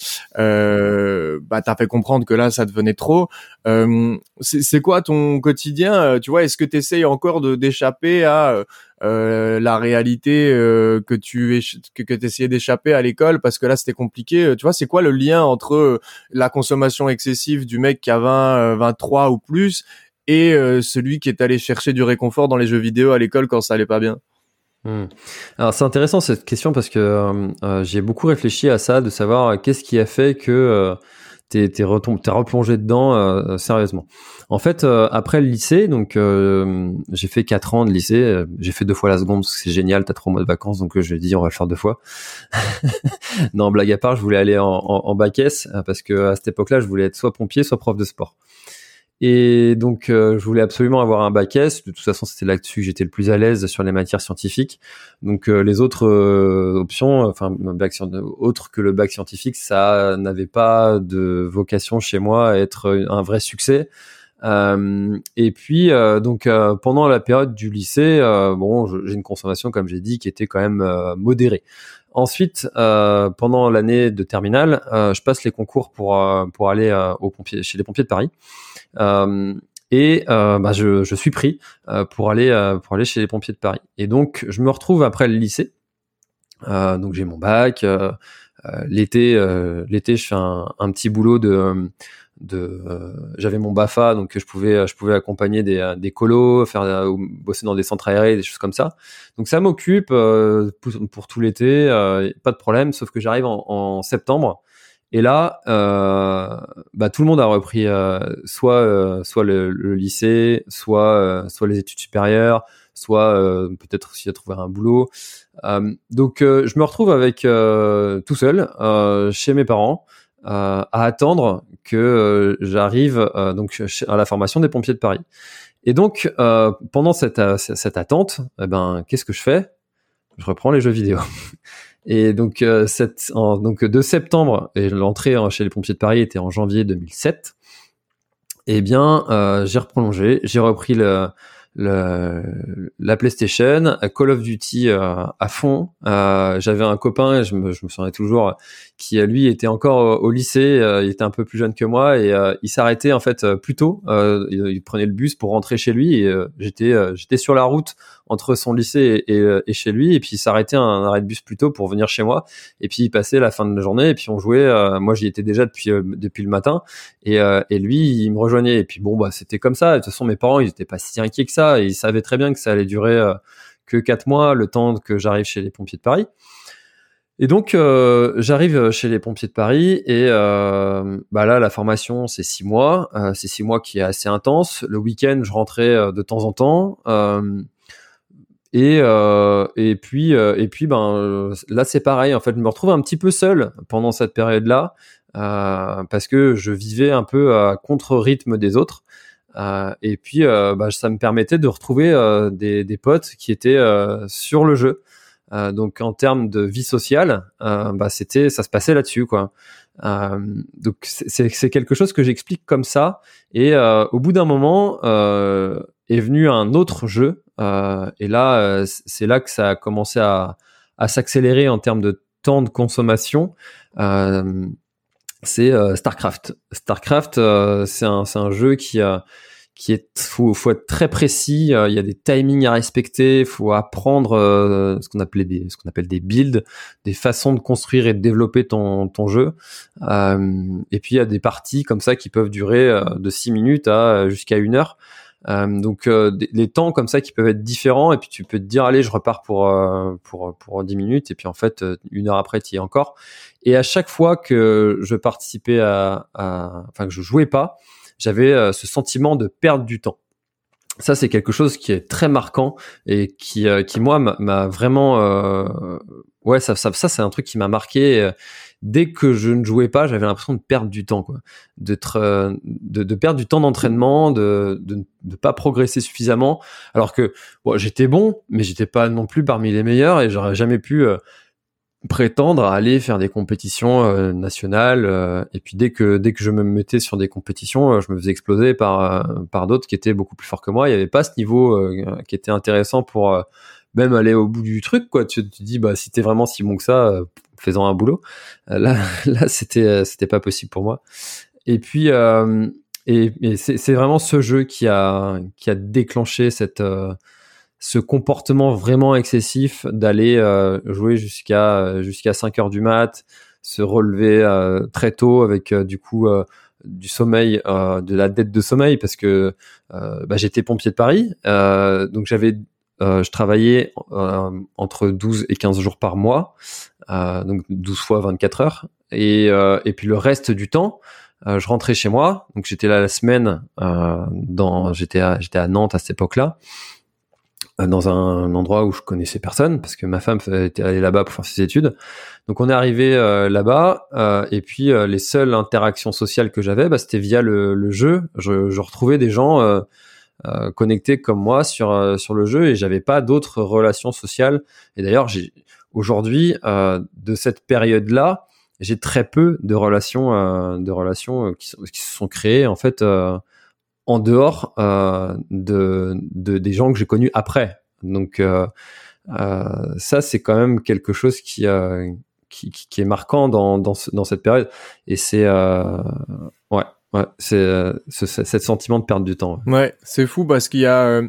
bah t'as fait comprendre que là ça devenait trop. C'est quoi ton quotidien Tu vois, est-ce que tu essayes encore de d'échapper à euh, la réalité euh, que tu que, que essayais d'échapper à l'école parce que là c'était compliqué. Euh, tu vois, c'est quoi le lien entre la consommation excessive du mec qui a 20, 23 ou plus et celui qui est allé chercher du réconfort dans les jeux vidéo à l'école quand ça allait pas bien? Hmm. Alors c'est intéressant cette question parce que j'ai beaucoup réfléchi à ça, de savoir qu'est-ce qui a fait que t'es t'es replongé dedans euh, sérieusement. En fait, euh, après le lycée, donc euh, j'ai fait quatre ans de lycée. j'ai fait deux fois la seconde parce que c'est génial. T'as trois mois de vacances, donc je dit on va le faire deux fois. non, blague à part, je voulais aller en, en, en bac parce que à cette époque-là, je voulais être soit pompier, soit prof de sport. Et donc, euh, je voulais absolument avoir un bac S. De toute façon, c'était là-dessus que j'étais le plus à l'aise sur les matières scientifiques. Donc, euh, les autres euh, options, enfin, bac autre que le bac scientifique, ça n'avait pas de vocation chez moi à être un vrai succès. et puis, donc, pendant la période du lycée, bon, j'ai une consommation, comme j'ai dit, qui était quand même modérée. Ensuite, pendant l'année de terminale, je passe les concours pour pour aller au pompier, chez les pompiers de Paris. Euh, et euh, bah, je, je, suis pris euh, pour aller pour aller chez les pompiers de Paris. Et donc je me retrouve après le lycée. donc j'ai mon bac. l'été l'été je fais un, petit boulot de de j'avais mon Bafa donc je pouvais je pouvais accompagner des des colos faire bosser dans des centres aérés des choses comme ça donc ça m'occupe pour, tout l'été pas de problème sauf que j'arrive en, en, septembre et là bah tout le monde a repris soit soit le, le, lycée soit soit les études supérieures soit peut-être aussi à trouver un boulot donc je me retrouve avec tout seul chez mes parents euh, à attendre que euh, j'arrive euh, donc à la formation des pompiers de Paris. Et donc pendant cette, cette attente, eh ben qu'est-ce que je fais? Je reprends les jeux vidéo. Et donc, cette, donc de septembre, et l'entrée hein, chez les pompiers de Paris était en janvier 2007. Eh bien, j'ai reprolongé, j'ai repris le, le, la PlayStation, Call of Duty euh, à fond. Euh, J'avais un copain, je me, je me souviens toujours, qui lui était encore au, lycée, euh, il était un peu plus jeune que moi et euh, il s'arrêtait en fait plus tôt. Il, il, prenait le bus pour rentrer chez lui et j'étais j'étais sur la route entre son lycée et, et, chez lui et puis il s'arrêtait un arrêt de bus plus tôt pour venir chez moi et puis il passait la fin de la journée et puis on jouait. moi j'y étais déjà depuis depuis le matin et, et lui il me rejoignait et puis bon bah c'était comme ça. De toute façon mes parents ils étaient pas si inquiets que ça et ils savaient très bien que ça allait durer euh, que quatre mois, le temps que j'arrive chez les pompiers de Paris. Et donc euh, j'arrive chez les pompiers de Paris et euh, bah là la formation c'est six mois, c'est six mois qui est assez intense. Le week-end je rentrais de temps en temps et et puis et puis ben là c'est pareil en fait je me retrouve un petit peu seul pendant cette période là parce que je vivais un peu à contre rythme des autres. Euh, et puis, euh, bah, ça me permettait de retrouver euh, des, des, potes qui étaient sur le jeu. donc, en termes de vie sociale, bah, c'était, ça se passait là-dessus, quoi. donc, c'est quelque chose que j'explique comme ça. Et au bout d'un moment, est venu un autre jeu. Et là, c'est là que ça a commencé à, à s'accélérer en termes de temps de consommation. Euh, c'est euh, Starcraft. Starcraft, euh, c'est un, un, jeu qui a qui est faut, faut être très précis euh, il y a des timings à respecter faut apprendre ce qu'on appelait des ce qu'on appelle des builds des façons de construire et de développer ton ton jeu et puis il y a des parties comme ça qui peuvent durer de 6 minutes à jusqu'à une heure donc les temps comme ça qui peuvent être différents et puis tu peux te dire allez je repars pour pour pour 10 minutes et puis en fait une heure après tu y es encore et à chaque fois que je participais à, enfin que je jouais pas, j'avais euh, ce sentiment de perdre du temps. Ça, c'est quelque chose qui est très marquant et qui, euh, qui moi, m'a vraiment, euh, ouais, ça, ça, ça c'est un truc qui m'a marqué. Dès que je ne jouais pas, j'avais l'impression de perdre du temps, quoi, d'être, de, de, perdre du temps d'entraînement, de, de ne pas progresser suffisamment. Alors que, bon, j'étais bon, mais j'étais pas non plus parmi les meilleurs et j'aurais jamais pu prétendre à aller faire des compétitions euh, nationales euh, et puis dès que dès que je me mettais sur des compétitions euh, je me faisais exploser par par d'autres qui étaient beaucoup plus forts que moi. Il y avait pas ce niveau qui était intéressant pour même aller au bout du truc quoi. Tu te dis bah si t'es vraiment si bon que ça faisant un boulot. Là là c'était c'était pas possible pour moi. Et puis et, et c'est vraiment ce jeu qui a qui a déclenché cette ce comportement vraiment excessif d'aller euh, jouer jusqu'à euh, jusqu'à 5 heures du mat, se relever euh, très tôt avec du coup du sommeil, de la dette de sommeil parce que bah, j'étais pompier de Paris, donc j'avais je travaillais entre 12 et 15 jours par mois, donc 12 fois 24 heures. Et, et puis le reste du temps, je rentrais chez moi. Donc j'étais là la semaine. dans j'étais j'étais à Nantes à cette époque-là. Euh, dans un endroit où je connaissais personne parce que ma femme était allée là-bas pour faire ses études. Donc on est arrivé euh, là-bas euh, et puis les seules interactions sociales que j'avais, bah, c'était via le, le jeu. Je, je, retrouvais des gens connectés comme moi sur sur le jeu et j'avais pas d'autres relations sociales. Et d'ailleurs, j'ai aujourd'hui de cette période-là, j'ai très peu de relations de relations qui, qui, se sont créées en fait en dehors euh, de, de, des gens que j'ai connus après. Donc euh, euh, ça, c'est quand même quelque chose qui, euh, qui, qui, est marquant dans, dans, dans cette période. Et c'est euh, ouais. Ouais, c'est ce, ce, sentiment de perdre du temps. Ouais, c'est fou parce qu'il y a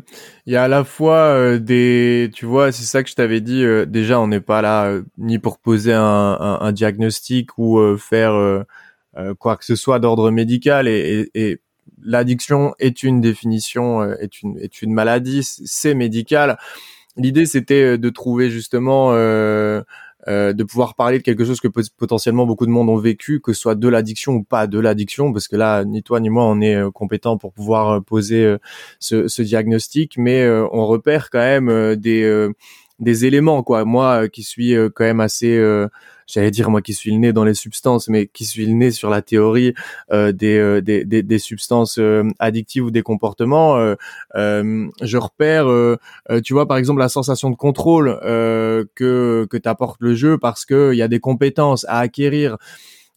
il y a à la fois des tu vois, c'est ça que je t'avais dit déjà on n'est pas là ni pour poser un, un, un diagnostic ou faire quoi que ce soit d'ordre médical et, et, et l'addiction est une définition, est une est une maladie, c'est médical. L'idée c'était de trouver justement euh, euh, de pouvoir parler de quelque chose que potentiellement beaucoup de monde ont vécu, que ce soit de l'addiction ou pas de l'addiction, parce que là, ni toi ni moi, on est euh, compétent pour pouvoir euh, poser ce, ce, diagnostic, mais on repère quand même des des éléments quoi moi qui suis quand même assez j'allais dire moi qui suis le nez dans les substances, mais qui suis le nez sur la théorie euh, des, euh, des, des, substances euh, addictives ou des comportements, je repère, tu vois par exemple la sensation de contrôle que que t'apporte le jeu parce que il y a des compétences à acquérir.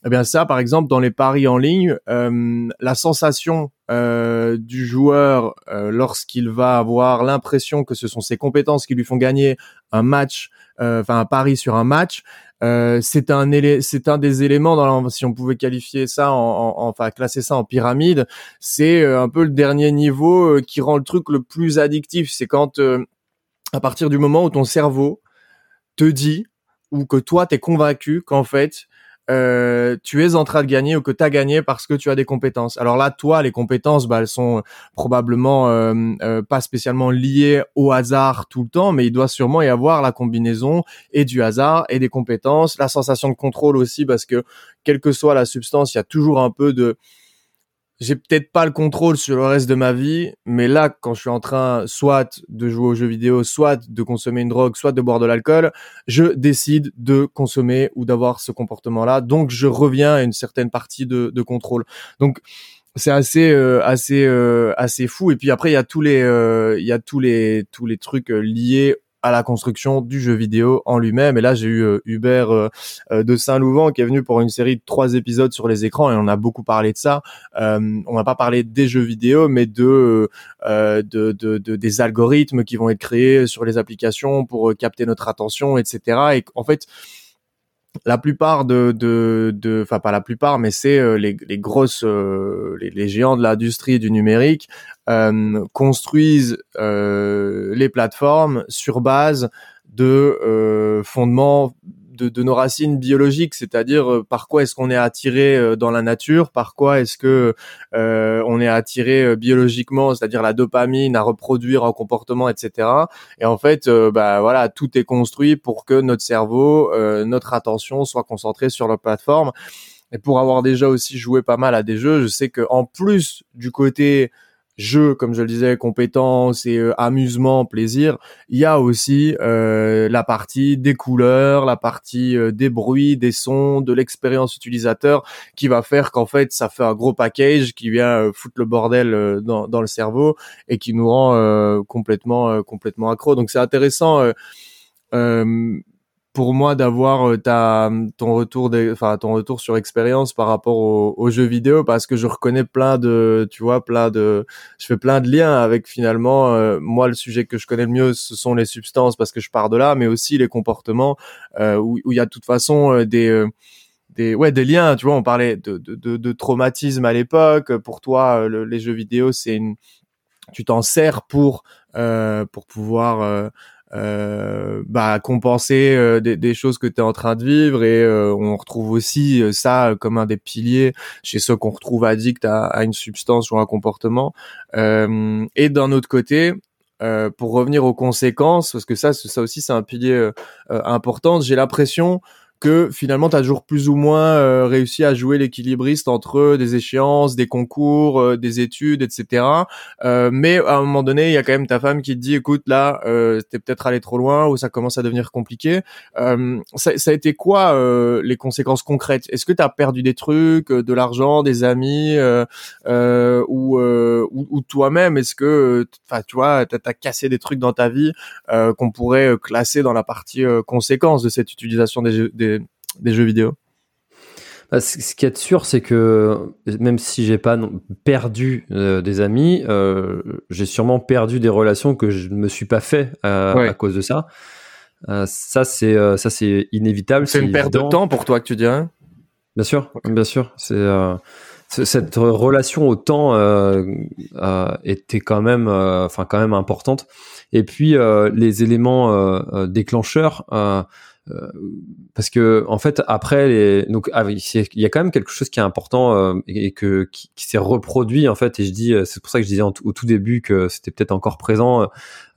Eh bien ça, par exemple, dans les paris en ligne, la sensation du joueur lorsqu'il va avoir l'impression que ce sont ses compétences qui lui font gagner un match, enfin un pari sur un match, euh, c'est un c'est un des éléments dans si on pouvait qualifier ça en, enfin classer ça en pyramide, c'est euh, un peu le dernier niveau euh, qui rend le truc le plus addictif. C'est quand à partir du moment où ton cerveau te dit ou que toi t'es convaincu qu'en fait euh, tu es en train de gagner ou que tu as gagné parce que tu as des compétences. Alors là, toi, les compétences, bah, elles sont probablement euh, euh, pas spécialement liées au hasard tout le temps, mais il doit sûrement y avoir la combinaison et du hasard et des compétences, la sensation de contrôle aussi, parce que quelle que soit la substance, il y a toujours un peu de j'ai peut-être pas le contrôle sur le reste de ma vie, mais là, quand je suis en train soit de jouer aux jeux vidéo, soit de consommer une drogue, soit de boire de l'alcool, je décide de consommer ou d'avoir ce comportement-là. Donc, je reviens à une certaine partie de, de contrôle. Donc, c'est assez euh, assez euh, assez fou et puis après il y a tous les euh, il y a tous les tous les trucs liés la construction du jeu vidéo en lui-même. Et là, j'ai eu euh, Hubert euh, euh, de Saint-Louvent qui est venu pour une série de trois épisodes sur les écrans et on a beaucoup parlé de ça. on n'a pas parlé des jeux vidéo, mais de, de, de, de, des algorithmes qui vont être créés sur les applications pour capter notre attention, etc. Et en fait, la plupart de, de, de, enfin pas la plupart, mais c'est euh, les, les, grosses, euh, les, les, géants de l'industrie du numérique euh, construisent les plateformes sur base de fondements de, de, nos racines biologiques, c'est-à-dire euh, par quoi est-ce qu'on est attiré euh, dans la nature, par quoi est-ce que euh, on est attiré biologiquement, c'est-à-dire la dopamine à reproduire un comportement, etc. Et en fait, bah voilà, tout est construit pour que notre cerveau, notre attention soit concentrée sur la plateforme. Et pour avoir déjà aussi joué pas mal à des jeux, je sais que en plus du côté jeu, comme je le disais, compétences et euh, amusement, plaisir, il y a aussi euh, la partie des couleurs, la partie euh, des bruits, des sons, de l'expérience utilisateur, qui va faire qu'en fait, ça fait un gros package qui vient foutre le bordel dans, dans, le cerveau et qui nous rend complètement complètement accro. Donc c'est intéressant pour moi d'avoir euh, ta ton retour enfin ton retour sur expérience par rapport aux, jeux vidéo parce que je reconnais plein de tu vois plein de je fais plein de liens avec finalement euh, moi le sujet que je connais le mieux ce sont les substances parce que je pars de là mais aussi les comportements euh, où il y a de toute façon des des ouais des liens tu vois. On parlait de de, de, traumatisme à l'époque. Pour toi les jeux vidéo c'est une tu t'en sers pour pour pouvoir euh, bah, compenser euh, des, des, choses que tu es en train de vivre et euh, on retrouve aussi euh, ça comme un des piliers chez ceux qu'on retrouve addicts à, à, une substance ou un comportement. et d'un autre côté, pour revenir aux conséquences, parce que ça, ça aussi c'est un pilier important, j'ai l'impression que finalement tu as toujours plus ou moins euh, réussi à jouer l'équilibriste entre des échéances, des concours, euh, des études, etc. Euh, mais à un moment donné, il y a quand même ta femme qui te dit, écoute, là, euh, t'es peut-être allé trop loin ou ça commence à devenir compliqué. Ça, ça, a été quoi les conséquences concrètes? Est-ce que tu as perdu des trucs, de l'argent, des amis ou, ou, ou toi-même? Est-ce que, enfin, tu vois, t'as as cassé des trucs dans ta vie qu'on pourrait classer dans la partie conséquence de cette utilisation des, des des, jeux vidéo bah, ce qui est sûr, c'est que même si j'ai pas perdu euh, des amis, euh, j'ai sûrement perdu des relations que je ne me suis pas fait euh, à cause de ça. ça c'est ça c'est inévitable. C'est une perte de temps pour toi que tu dirais? Bien sûr, bien sûr. C'est cette relation au temps était quand même, enfin quand même importante. Et puis les éléments déclencheurs parce que en fait après donc ah il y a quand même quelque chose qui est important et que qui, s'est reproduit en fait et je dis c'est pour ça que je disais au tout début que c'était peut-être encore présent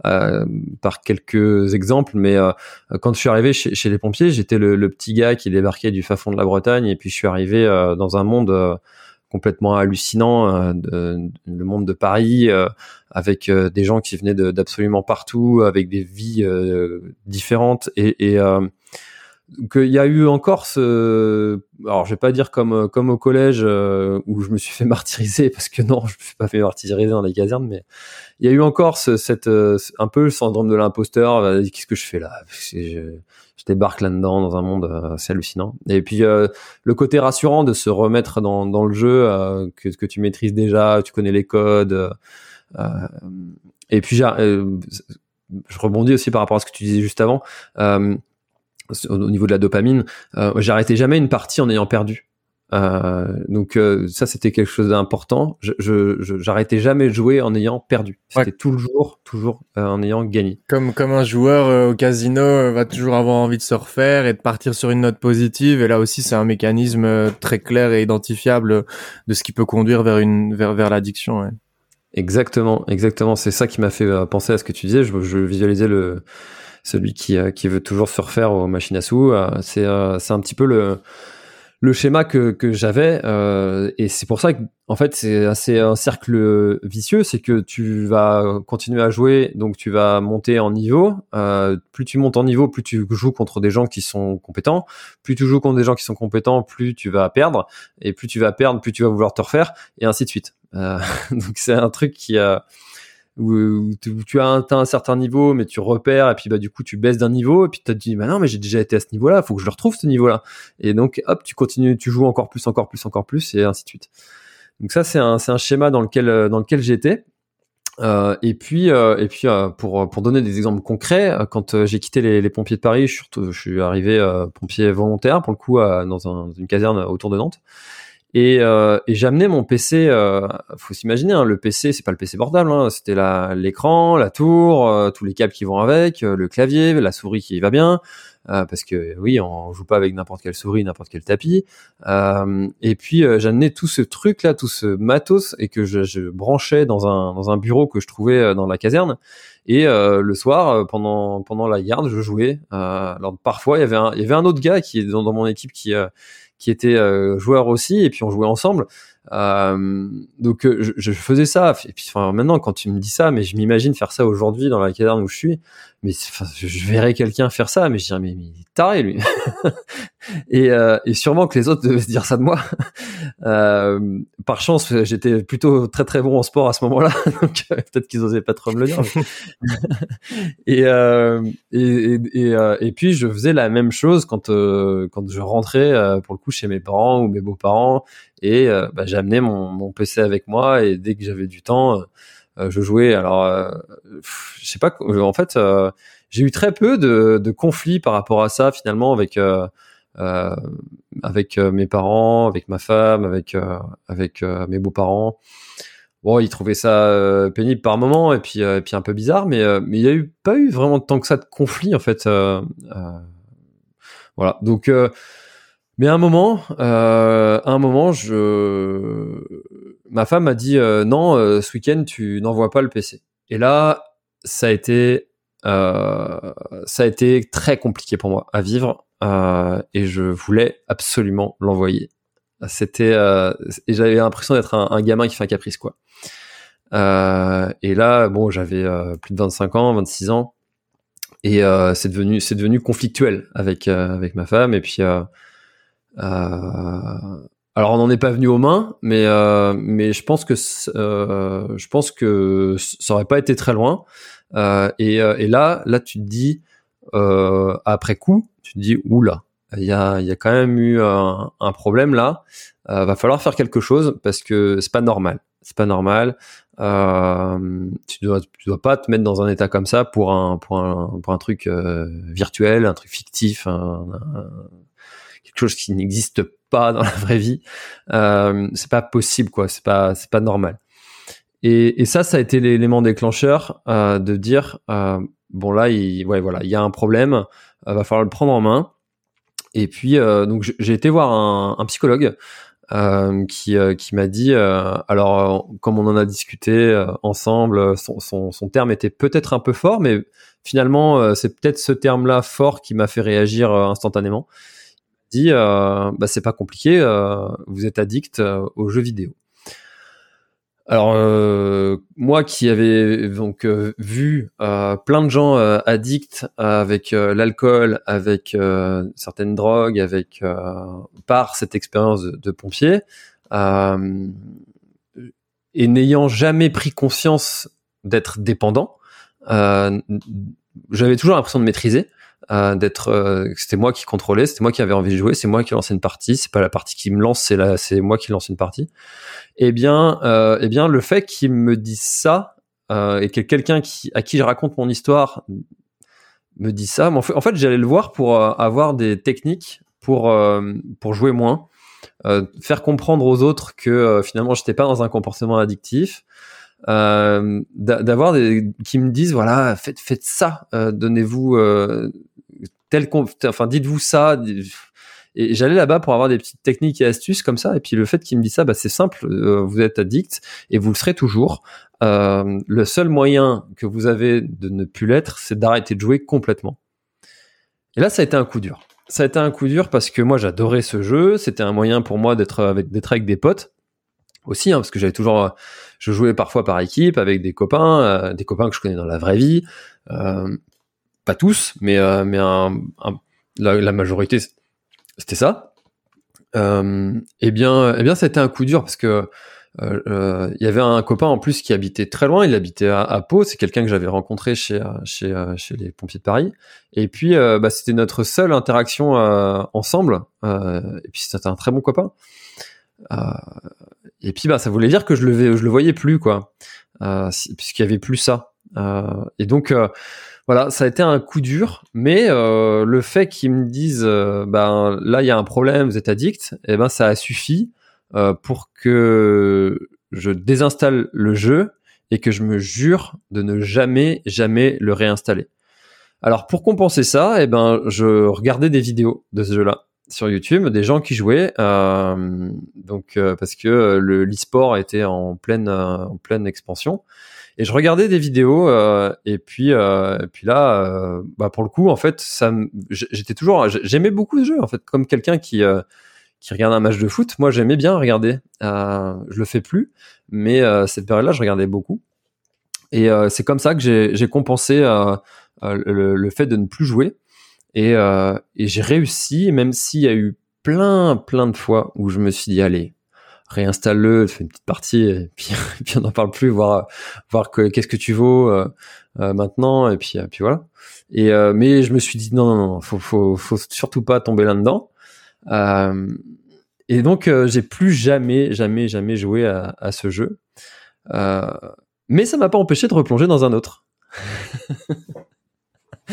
par quelques exemples mais quand je suis arrivé chez, les pompiers j'étais le, petit gars qui débarquait du fin fond de la Bretagne et puis je suis arrivé dans un monde complètement hallucinant, euh, le monde de Paris, euh, avec euh, des gens qui venaient d'absolument partout, avec des vies différentes et, et qu'il y a eu encore ce alors je vais pas dire comme comme au collège où je me suis fait martyriser parce que non je me suis pas fait martyriser dans les casernes mais il y a eu encore ce, cette un peu le syndrome de l'imposteur qu'est-ce que je fais là? Je débarque là-dedans dans un monde euh, assez hallucinant. Et puis euh, le côté rassurant de se remettre dans, dans le jeu euh, que, que tu maîtrises déjà, tu connais les codes. et puis je rebondis aussi par rapport à ce que tu disais juste avant. Au niveau de la dopamine, j'ai arrêté jamais une partie en ayant perdu. Euh, donc euh, ça c'était quelque chose d'important. Je, je, j'arrêtais jamais de jouer en ayant perdu. C'était toujours, toujours euh, en ayant gagné. Comme comme un joueur au casino va toujours avoir envie de se refaire et de partir sur une note positive. Et là aussi c'est un mécanisme très clair et identifiable de ce qui peut conduire vers une vers vers l'addiction. Ouais. Exactement, exactement. C'est ça qui m'a fait penser à ce que tu disais. Je, je visualisais le celui qui qui veut toujours se refaire aux machines à sous. c'est c'est un petit peu le le schéma que, que j'avais euh, et c'est pour ça que en fait c'est un cercle vicieux c'est que tu vas continuer à jouer donc tu vas monter en niveau euh, plus tu montes en niveau plus tu joues contre des gens qui sont compétents plus tu joues contre des gens qui sont compétents plus tu vas perdre et plus tu vas perdre plus tu vas vouloir te refaire et ainsi de suite euh, donc c'est un truc qui a où, tu as atteint un certain niveau, mais tu repères, et puis bah du coup tu baisses d'un niveau, et puis tu te dis bah non mais j'ai déjà été à ce niveau-là, faut que je le retrouve ce niveau-là. Et donc hop, tu continues, tu joues encore plus, encore plus, encore plus, et ainsi de suite. Donc ça c'est un, c'est un schéma dans lequel dans lequel j'étais. Euh, et puis, euh, et puis euh, pour pour donner des exemples concrets, quand j'ai quitté les, les, pompiers de Paris, je suis, je suis arrivé pompier volontaire pour le coup dans, un, dans une caserne autour de Nantes. Et, euh, et j'amenais mon PC. Euh, faut s'imaginer, hein, le PC, c'est pas le PC portable. Hein, c'était l'écran, la, tour, euh, tous les câbles qui vont avec, euh, le clavier, la souris qui va bien. Euh, parce que oui, on joue pas avec n'importe quelle souris, n'importe quel tapis. et puis j'amenais tout ce truc là, tout ce matos, et que je, je, branchais dans un dans un bureau que je trouvais dans la caserne. Et le soir, pendant pendant la garde, je jouais. alors parfois, il y avait un il y avait un autre gars qui est dans, dans mon équipe qui qui était euh, joueur aussi, et puis on jouait ensemble. Euh, donc euh, je, je, faisais ça. Et puis enfin, maintenant, quand tu me dis ça, mais je m'imagine faire ça aujourd'hui dans la caserne où je suis. Mais enfin, je verrais quelqu'un faire ça, mais je dirais mais, mais il est taré lui. et, euh, et sûrement que les autres devaient se dire ça de moi. Euh, par chance, j'étais plutôt très très bon en sport à ce moment-là, donc euh, peut-être qu'ils osaient pas trop me le dire. et, et, et, et, puis je faisais la même chose quand quand je rentrais pour le coup chez mes parents ou mes beaux-parents et bah, j'amenais mon, PC avec moi et dès que j'avais du temps euh, je jouais. Alors, euh, je sais pas. En fait, euh, j'ai eu très peu de, conflits par rapport à ça finalement avec avec mes parents, avec ma femme, avec avec mes beaux-parents. Bon, ils trouvaient ça pénible par moment et puis et puis un peu bizarre, mais mais il y a eu pas eu vraiment tant que ça de conflit en fait. voilà. Donc mais à un moment, euh, à un moment, je, ma femme m'a dit euh, non, euh, ce week-end tu n'envoies pas le PC. Et là, ça a été, ça a été très compliqué pour moi à vivre et je voulais absolument l'envoyer. C'était et j'avais l'impression d'être un, un, gamin qui fait un caprice quoi. et là, bon, j'avais plus de 25 ans, 26 ans et c'est devenu c'est devenu conflictuel avec avec ma femme et puis alors on n'en est pas venu aux mains, mais euh, mais je pense que euh, je pense que ça aurait pas été très loin. et, et là là tu te dis après coup, tu te dis oula, il y a y a quand même eu un, problème là. va falloir faire quelque chose parce que c'est pas normal. C'est pas normal. Euh, tu dois tu dois pas te mettre dans un état comme ça pour un pour un pour un truc virtuel, un truc fictif, un, quelque chose qui n'existe pas dans la vraie vie. Euh, c'est pas possible, quoi. C'est pas, c'est pas normal. Et, et, ça, ça a été l'élément déclencheur euh, de dire, euh, bon là, il, ouais, voilà, il y a un problème, va falloir le prendre en main. Et puis, donc, j'ai été voir un, un psychologue euh, qui, euh, qui m'a dit, euh, alors comme on en a discuté ensemble, son, son, son, terme était peut-être un peu fort, mais finalement c'est peut-être ce terme-là fort qui m'a fait réagir instantanément. Dit, bah c'est pas compliqué, vous êtes addict aux jeux vidéo. Alors euh, moi qui avais donc euh, vu euh, plein de gens addicts avec l'alcool, avec certaines drogues, avec par cette expérience de, pompier, et n'ayant jamais pris conscience d'être dépendant, j'avais toujours l'impression de maîtriser. D'être c'était moi qui contrôlais c'était moi qui avais envie de jouer c'est moi qui lançais une partie c'est pas la partie qui me lance c'est là c'est moi qui lance une partie. Eh bien, euh, eh bien, le fait qu'il me dise ça euh, et que quelqu'un qui, à qui je raconte mon histoire me dit ça, en fait, j'allais le voir pour euh, avoir des techniques pour euh, pour jouer moins, euh, faire comprendre aux autres que finalement j'étais pas dans un comportement addictif, d'avoir des qui me disent voilà faites faites ça, donnez-vous tel enfin dites-vous ça et j'allais là-bas pour avoir des petites techniques et astuces comme ça. Et puis le fait qu'il me dit ça, bah, c'est simple. Euh, vous êtes addict et vous le serez toujours. Euh, le seul moyen que vous avez de ne plus l'être, c'est d'arrêter de jouer complètement. Et là, ça a été un coup dur. Ça a été un coup dur parce que moi, j'adorais ce jeu. C'était un moyen pour moi d'être avec, d'être avec des potes aussi, hein, parce que j'avais toujours, je jouais parfois par équipe avec des copains, euh, des copains que je connais dans la vraie vie. Euh, pas tous, mais mais un, la, majorité c'était ça. Euh, eh bien, eh bien, un coup dur parce que euh, euh, il y avait un copain en plus qui habitait très loin. Il habitait à, Pau. C'est quelqu'un que j'avais rencontré chez chez chez les pompiers de Paris. Et puis, bah, c'était notre seule interaction ensemble. et puis, c'était un très bon copain. et puis, bah, ça voulait dire que je le je le voyais plus quoi, puisqu'il y avait plus ça. et donc voilà, ça a été un coup dur, mais euh, le fait qu'ils me disent, euh, ben là il y a un problème, vous êtes addict, et eh ben ça a suffi euh, pour que je désinstalle le jeu et que je me jure de ne jamais jamais le réinstaller. Alors pour compenser ça, eh ben je regardais des vidéos de ce jeu-là sur YouTube, des gens qui jouaient, donc parce que le l'e-sport était en pleine en pleine expansion. Et je regardais des vidéos euh, et puis euh, puis là, euh, bah pour le coup, en fait, ça, j'étais toujours, j'aimais beaucoup ce jeu en fait, comme quelqu'un qui qui regarde un match de foot. Moi, j'aimais bien regarder. je le fais plus, mais cette période-là, je regardais beaucoup. Et c'est comme ça que j'ai compensé le, le, fait de ne plus jouer. Et, et j'ai réussi, même s'il y a eu plein plein de fois où je me suis dit allez réinstalle-le, fais une petite partie, et puis, on n'en parle plus, voir voir que qu'est-ce que tu vaux euh, euh, maintenant, et puis puis voilà. Et euh, mais je me suis dit non non non, faut faut faut surtout pas tomber là-dedans. et donc j'ai plus jamais jamais jamais joué à, à ce jeu. mais ça m'a pas empêché de replonger dans un autre.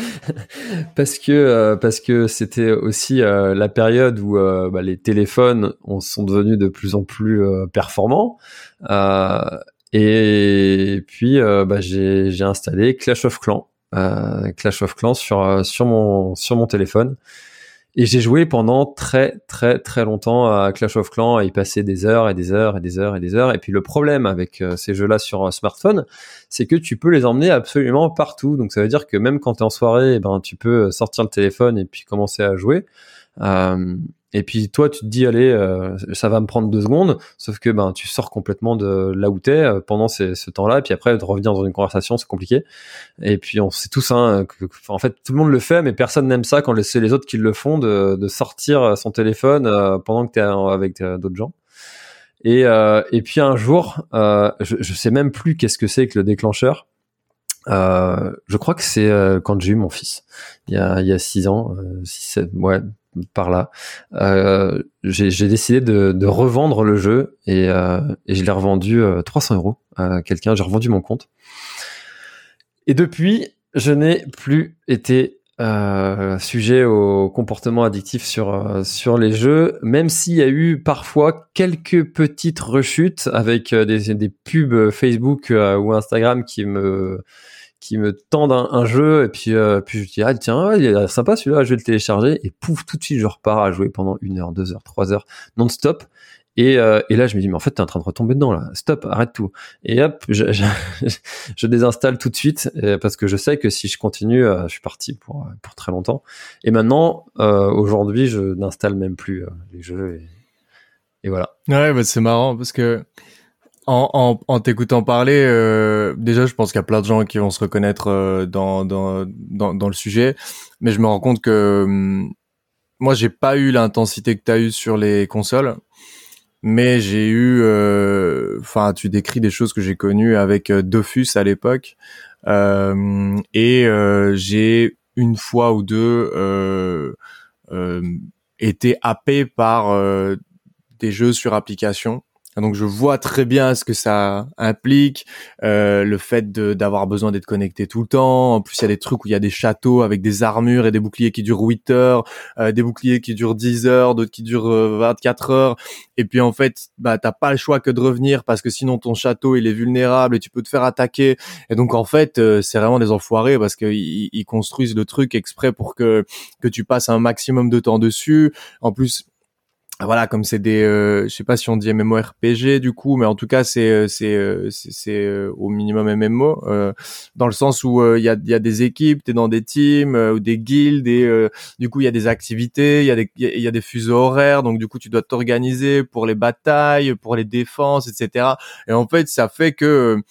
parce que euh, parce que c'était aussi euh, la période où euh, bah, les téléphones sont devenus de plus en plus performants. Et puis bah, j'ai installé Clash of Clans Clash of Clans sur sur mon sur mon téléphone et j'ai joué pendant très très très longtemps à Clash of Clans, à y passer des heures et des heures et des heures et des heures. Et puis le problème avec euh, ces jeux-là sur un smartphone, c'est que tu peux les emmener absolument partout. Donc ça veut dire que même quand tu es en soirée, eh ben, tu peux sortir le téléphone et puis commencer à jouer. Euh, et puis toi, tu te dis, allez, euh, ça va me prendre deux secondes, sauf que ben tu sors complètement de là où t'es euh, pendant ce temps-là, et puis après de revenir dans une conversation, c'est compliqué. Et puis on sait tous, hein, que, en fait, tout le monde le fait, mais personne n'aime ça quand c'est les autres qui le font de, de sortir son téléphone euh, pendant que t'es avec d'autres gens. Et, et puis un jour, je, je sais même plus qu'est-ce que c'est que le déclencheur. Euh, je crois que c'est quand j'ai eu mon fils, il y a, il y a six ans, six, sept, ouais, par là. Euh, j'ai décidé de, revendre le jeu et, euh, je l'ai revendu 300 euh, euros à quelqu'un. J'ai revendu mon compte. Et depuis, je n'ai plus été euh, sujet au comportement addictif sur sur les jeux, même s'il y a eu parfois quelques petites rechutes avec des, des pubs Facebook ou Instagram qui me qui me tendent un, jeu et puis euh, puis je dis ah tiens il est sympa celui-là je vais le télécharger et pouf tout de suite je repars à jouer pendant une heure deux heures trois heures non-stop. Et, euh, et là je me dis mais en fait t'es en train de retomber dedans là. Stop arrête tout. Et hop je, je, je désinstalle tout de suite euh, parce que je sais que si je continue je suis parti pour pour très longtemps. Et maintenant aujourd'hui je n'installe même plus les jeux et, et voilà. Ouais bah c'est marrant parce que en, en, t'écoutant parler, euh, déjà, je pense qu'il y a plein de gens qui vont se reconnaître euh, dans, dans, dans, le sujet, mais je me rends compte que hum, moi, j'ai pas eu l'intensité que tu as eu sur les consoles, mais j'ai eu, euh, enfin, tu décris des choses que j'ai connues avec Dofus à l'époque, et j'ai une fois ou deux été happé par des jeux sur application donc je vois très bien ce que ça implique, euh, le fait d'avoir besoin d'être connecté tout le temps. En plus, il y a des trucs où il y a des châteaux avec des armures et des boucliers qui durent 8 heures, euh, des boucliers qui durent 10 heures, d'autres qui durent 24 euh, heures. Et puis en fait, bah t'as pas le choix que de revenir parce que sinon ton château il est vulnérable et tu peux te faire attaquer. Et donc en fait, c'est vraiment des enfoirés parce qu'ils ils construisent le truc exprès pour que que tu passes un maximum de temps dessus. En plus voilà comme c'est des euh, je sais pas si on dit MMORPG du coup mais en tout cas c'est euh, c'est euh, c'est au minimum MMO dans le sens où il y a il y a des équipes t'es dans des teams ou des guildes et du coup il y a des activités il y a des il y a des fuseaux horaires donc du coup tu dois t'organiser pour les batailles pour les défenses etc et en fait ça fait que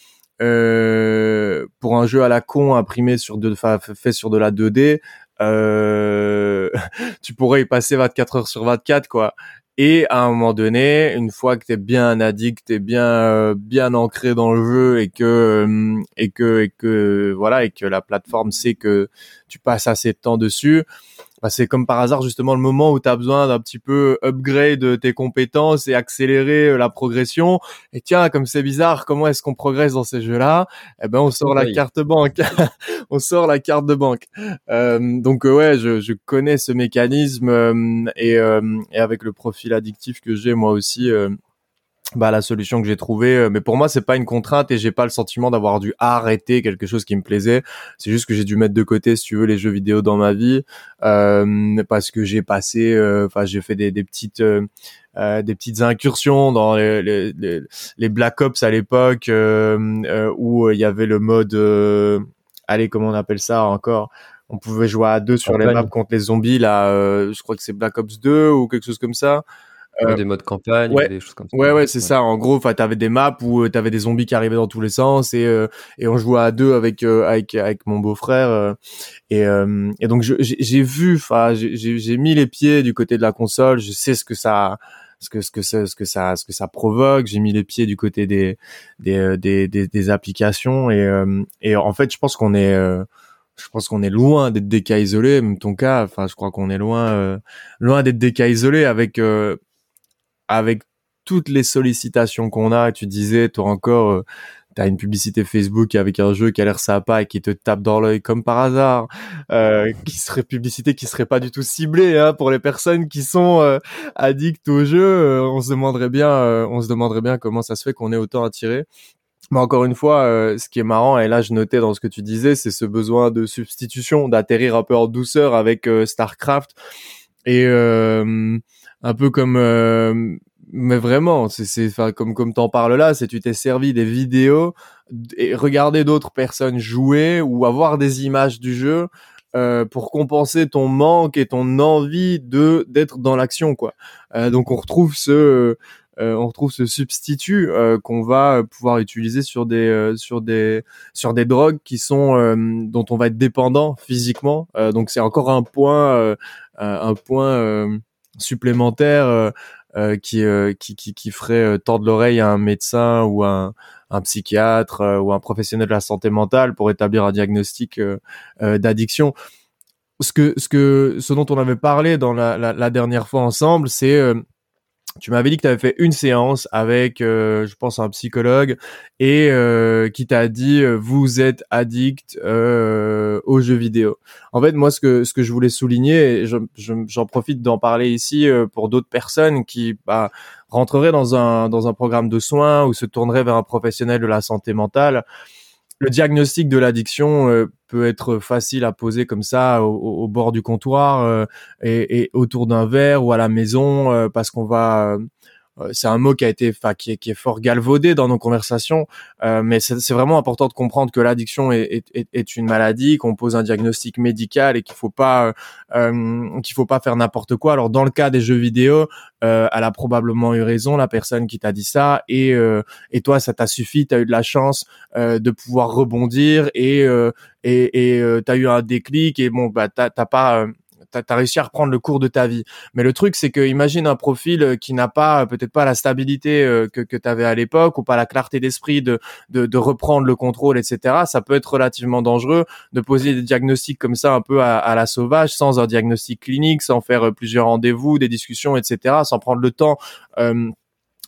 euh, pour un jeu à la con imprimé sur de fait sur de la 2D euh, tu pourrais y passer 24 heures sur 24 quoi. Et à un moment donné, une fois que t'es bien addict, t'es bien euh, bien ancré dans le jeu et que euh, et que et que voilà et que la plateforme sait que tu passes assez de temps dessus, bah, c'est comme par hasard justement le moment où tu as besoin d'un petit peu upgrade tes compétences et accélérer euh, la progression. Et tiens, comme c'est bizarre, comment est-ce qu'on progresse dans ces jeux-là? Eh ben, on sort la carte banque. on sort la carte de banque. Euh, donc euh, ouais, je, je, connais ce mécanisme euh, et, et, avec le profil addictif que j'ai moi aussi bah la solution que j'ai trouvée euh, mais pour moi c'est pas une contrainte et j'ai pas le sentiment d'avoir dû arrêter quelque chose qui me plaisait. C'est juste que j'ai dû mettre de côté si tu veux les jeux vidéo dans ma vie euh, parce que j'ai passé euh, enfin j'ai fait des, des petites euh, des petites incursions dans les, les, les, Black Ops à l'époque où il y avait le mode allez comment on appelle ça encore? On pouvait jouer à deux sur les maps contre les zombies là je crois que c'est Black Ops 2 ou quelque chose comme ça euh, des modes campagne, ouais, des choses comme ça. Ouais, ouais, c'est ça. En gros, enfin, t'avais des maps où euh, t'avais des zombies qui arrivaient dans tous les sens et euh, et on jouait à deux avec avec avec mon beau-frère et et donc j'ai vu, enfin, j'ai j'ai mis les pieds du côté de la console. Je sais ce que ça ce que ce que ce que ça ce que ça provoque j'ai mis les pieds du côté des des des des, des applications et et en fait je pense qu'on est je pense qu'on est loin d'être des cas isolés même ton cas enfin je crois qu'on est loin loin d'être des cas isolés avec avec toutes les sollicitations qu'on a, tu disais, toi encore, euh, tu as une publicité Facebook avec un jeu qui a l'air sympa et qui te tape dans l'œil comme par hasard, euh, qui serait publicité qui serait pas du tout ciblée hein, pour les personnes qui sont euh, addictes au jeu. Euh, on se demanderait bien, on se demanderait bien comment ça se fait qu'on est autant attiré. Mais encore une fois, ce qui est marrant, et là je notais dans ce que tu disais, c'est ce besoin de substitution, d'atterrir un peu en douceur avec Starcraft. Et un peu comme euh, mais vraiment c'est enfin comme comme t'en parles là c'est tu t'es servi des vidéos et regarder d'autres personnes jouer ou avoir des images du jeu euh, pour compenser ton manque et ton envie de d'être dans l'action quoi. Euh, donc on retrouve ce euh, on retrouve ce substitut euh, qu'on va pouvoir utiliser sur des sur des sur des drogues qui sont dont on va être dépendant physiquement. Donc c'est encore un point un point supplémentaire euh, euh, qui, euh, qui, qui, qui ferait tordre l'oreille à un médecin ou un, un psychiatre ou un professionnel de la santé mentale pour établir un diagnostic d'addiction. Ce que, ce que, ce dont on avait parlé dans la, la, la dernière fois ensemble, c'est tu m'avais dit que tu avais fait une séance avec, euh, je pense, un psychologue et euh, qui t'a dit euh, vous êtes addict aux jeux vidéo. En fait, moi, ce que ce que je voulais souligner, et j'en profite d'en parler ici pour d'autres personnes qui bah, rentreraient dans un dans un programme de soins ou se tourneraient vers un professionnel de la santé mentale. le diagnostic de l'addiction peut être facile à poser comme ça au, bord du comptoir et, et, autour d'un verre ou à la maison parce qu'on va euh, c'est un mot qui a été, enfin, qui est, qui est fort galvaudé dans nos conversations, euh, mais c'est vraiment important de comprendre que l'addiction est, est, est, une maladie, qu'on pose un diagnostic médical et qu'il faut pas, euh, qu'il faut pas faire n'importe quoi. Alors dans le cas des jeux vidéo, euh, elle a probablement eu raison, la personne qui t'a dit ça, et euh, et toi ça t'a suffi, t'as eu de la chance euh, de pouvoir rebondir et et t'as eu un déclic et bon bah t'as pas t'as as réussi à reprendre le cours de ta vie. Mais le truc, c'est que imagine un profil euh, qui n'a pas, euh, peut-être pas la stabilité euh, que, que tu avais à l'époque ou pas la clarté d'esprit de, de, reprendre le contrôle, etc. Ça peut être relativement dangereux de poser des diagnostics comme ça un peu à, à la sauvage, sans un diagnostic clinique, sans faire plusieurs rendez-vous, des discussions, etc., sans prendre le temps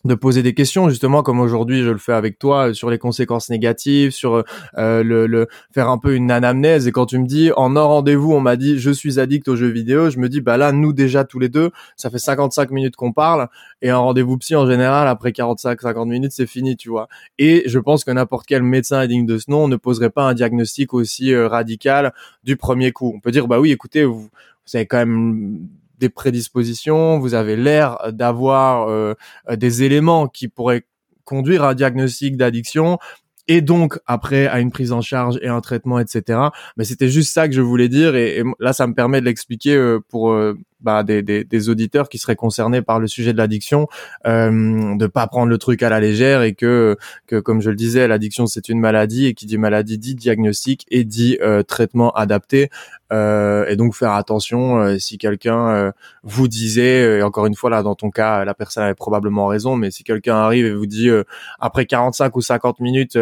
de poser des questions justement comme aujourd'hui je le fais avec toi euh, sur les conséquences négatives sur euh, le, le, faire un peu une anamnèse. Et quand tu me dis en un rendez-vous on m'a dit je suis addict aux jeux vidéo je me dis bah là nous déjà tous les deux ça fait 55 minutes qu'on parle et un rendez-vous psy en général après 45 50 minutes c'est fini tu vois et je pense que n'importe quel médecin digne de ce nom ne poserait pas un diagnostic aussi euh, radical du premier coup. On peut dire bah oui écoutez vous vous avez quand même des prédispositions, vous avez l'air d'avoir euh, des éléments qui pourraient conduire à un diagnostic d'addiction et donc après à une prise en charge et un traitement, etc. Mais c'était juste ça que je voulais dire et, là ça me permet de l'expliquer euh, pour euh, bah, des, des, des, auditeurs qui seraient concernés par le sujet de l'addiction, euh, de pas prendre le truc à la légère et que, que comme je le disais, l'addiction c'est une maladie et qui dit maladie dit diagnostic et dit euh, traitement adapté. Euh, et donc faire attention euh, si quelqu'un euh, vous disait, et encore une fois là dans ton cas, la personne avait probablement raison, mais si quelqu'un arrive et vous dit après 45 ou 50 minutes,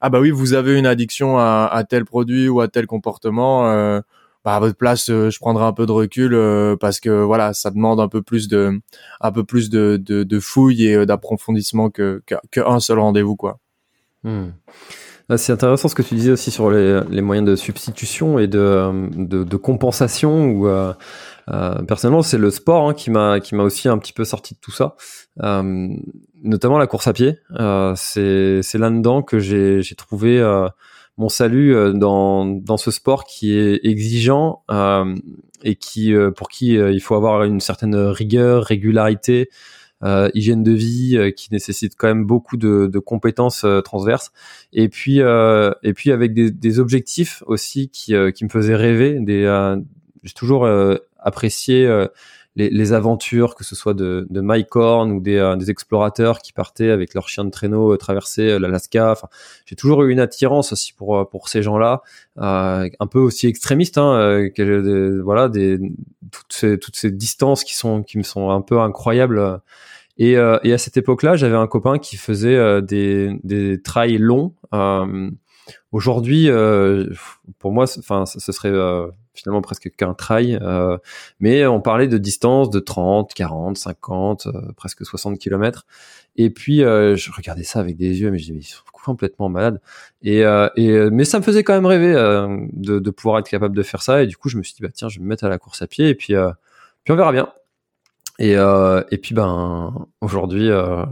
ah bah oui vous avez une addiction à, à tel produit ou à tel comportement bah, à votre place, euh, je prendrai un peu de recul euh, parce que voilà, ça demande un peu plus de, un peu plus de, de, de fouilles et euh, d'approfondissement que qu'un seul rendez-vous quoi. Hmm. Ah, c'est intéressant ce que tu disais aussi sur les, les moyens de substitution et de, de, de compensation. Ou euh, personnellement, c'est le sport hein, qui m'a qui m'a aussi un petit peu sorti de tout ça, euh, notamment la course à pied. c'est c'est là dedans que j'ai j'ai trouvé mon salut euh, dans, dans ce sport qui est exigeant euh, et qui euh, pour qui il faut avoir une certaine rigueur, régularité, hygiène de vie qui nécessite quand même beaucoup de, de compétences transverses. Et puis et puis avec des, des objectifs aussi qui, qui me faisaient rêver des j'ai toujours apprécié les, aventures, que ce soit de, de Mike Horn ou des, euh, des, explorateurs qui partaient avec leurs chiens de traîneau euh, traverser euh, l'Alaska. Enfin, j'ai toujours eu une attirance aussi pour pour ces gens-là, euh, un peu aussi extrémistes. Hein, que, voilà, des toutes ces toutes ces distances qui sont qui me sont un peu incroyables. Et, et à cette époque-là, j'avais un copain qui faisait des des trails longs. Aujourd'hui, pour moi, enfin, ce serait finalement presque qu'un trail. Euh, mais on parlait de distance de 30, 40, 50, presque 60 km. Et puis euh, je regardais ça avec des yeux, mais je disais complètement malade. Et, euh, et mais ça me faisait quand même rêver de, de, pouvoir être capable de faire ça. Et du coup, je me suis dit bah tiens, je vais me mettre à la course à pied et puis puis on verra bien. Et, euh, et puis ben aujourd'hui, euh,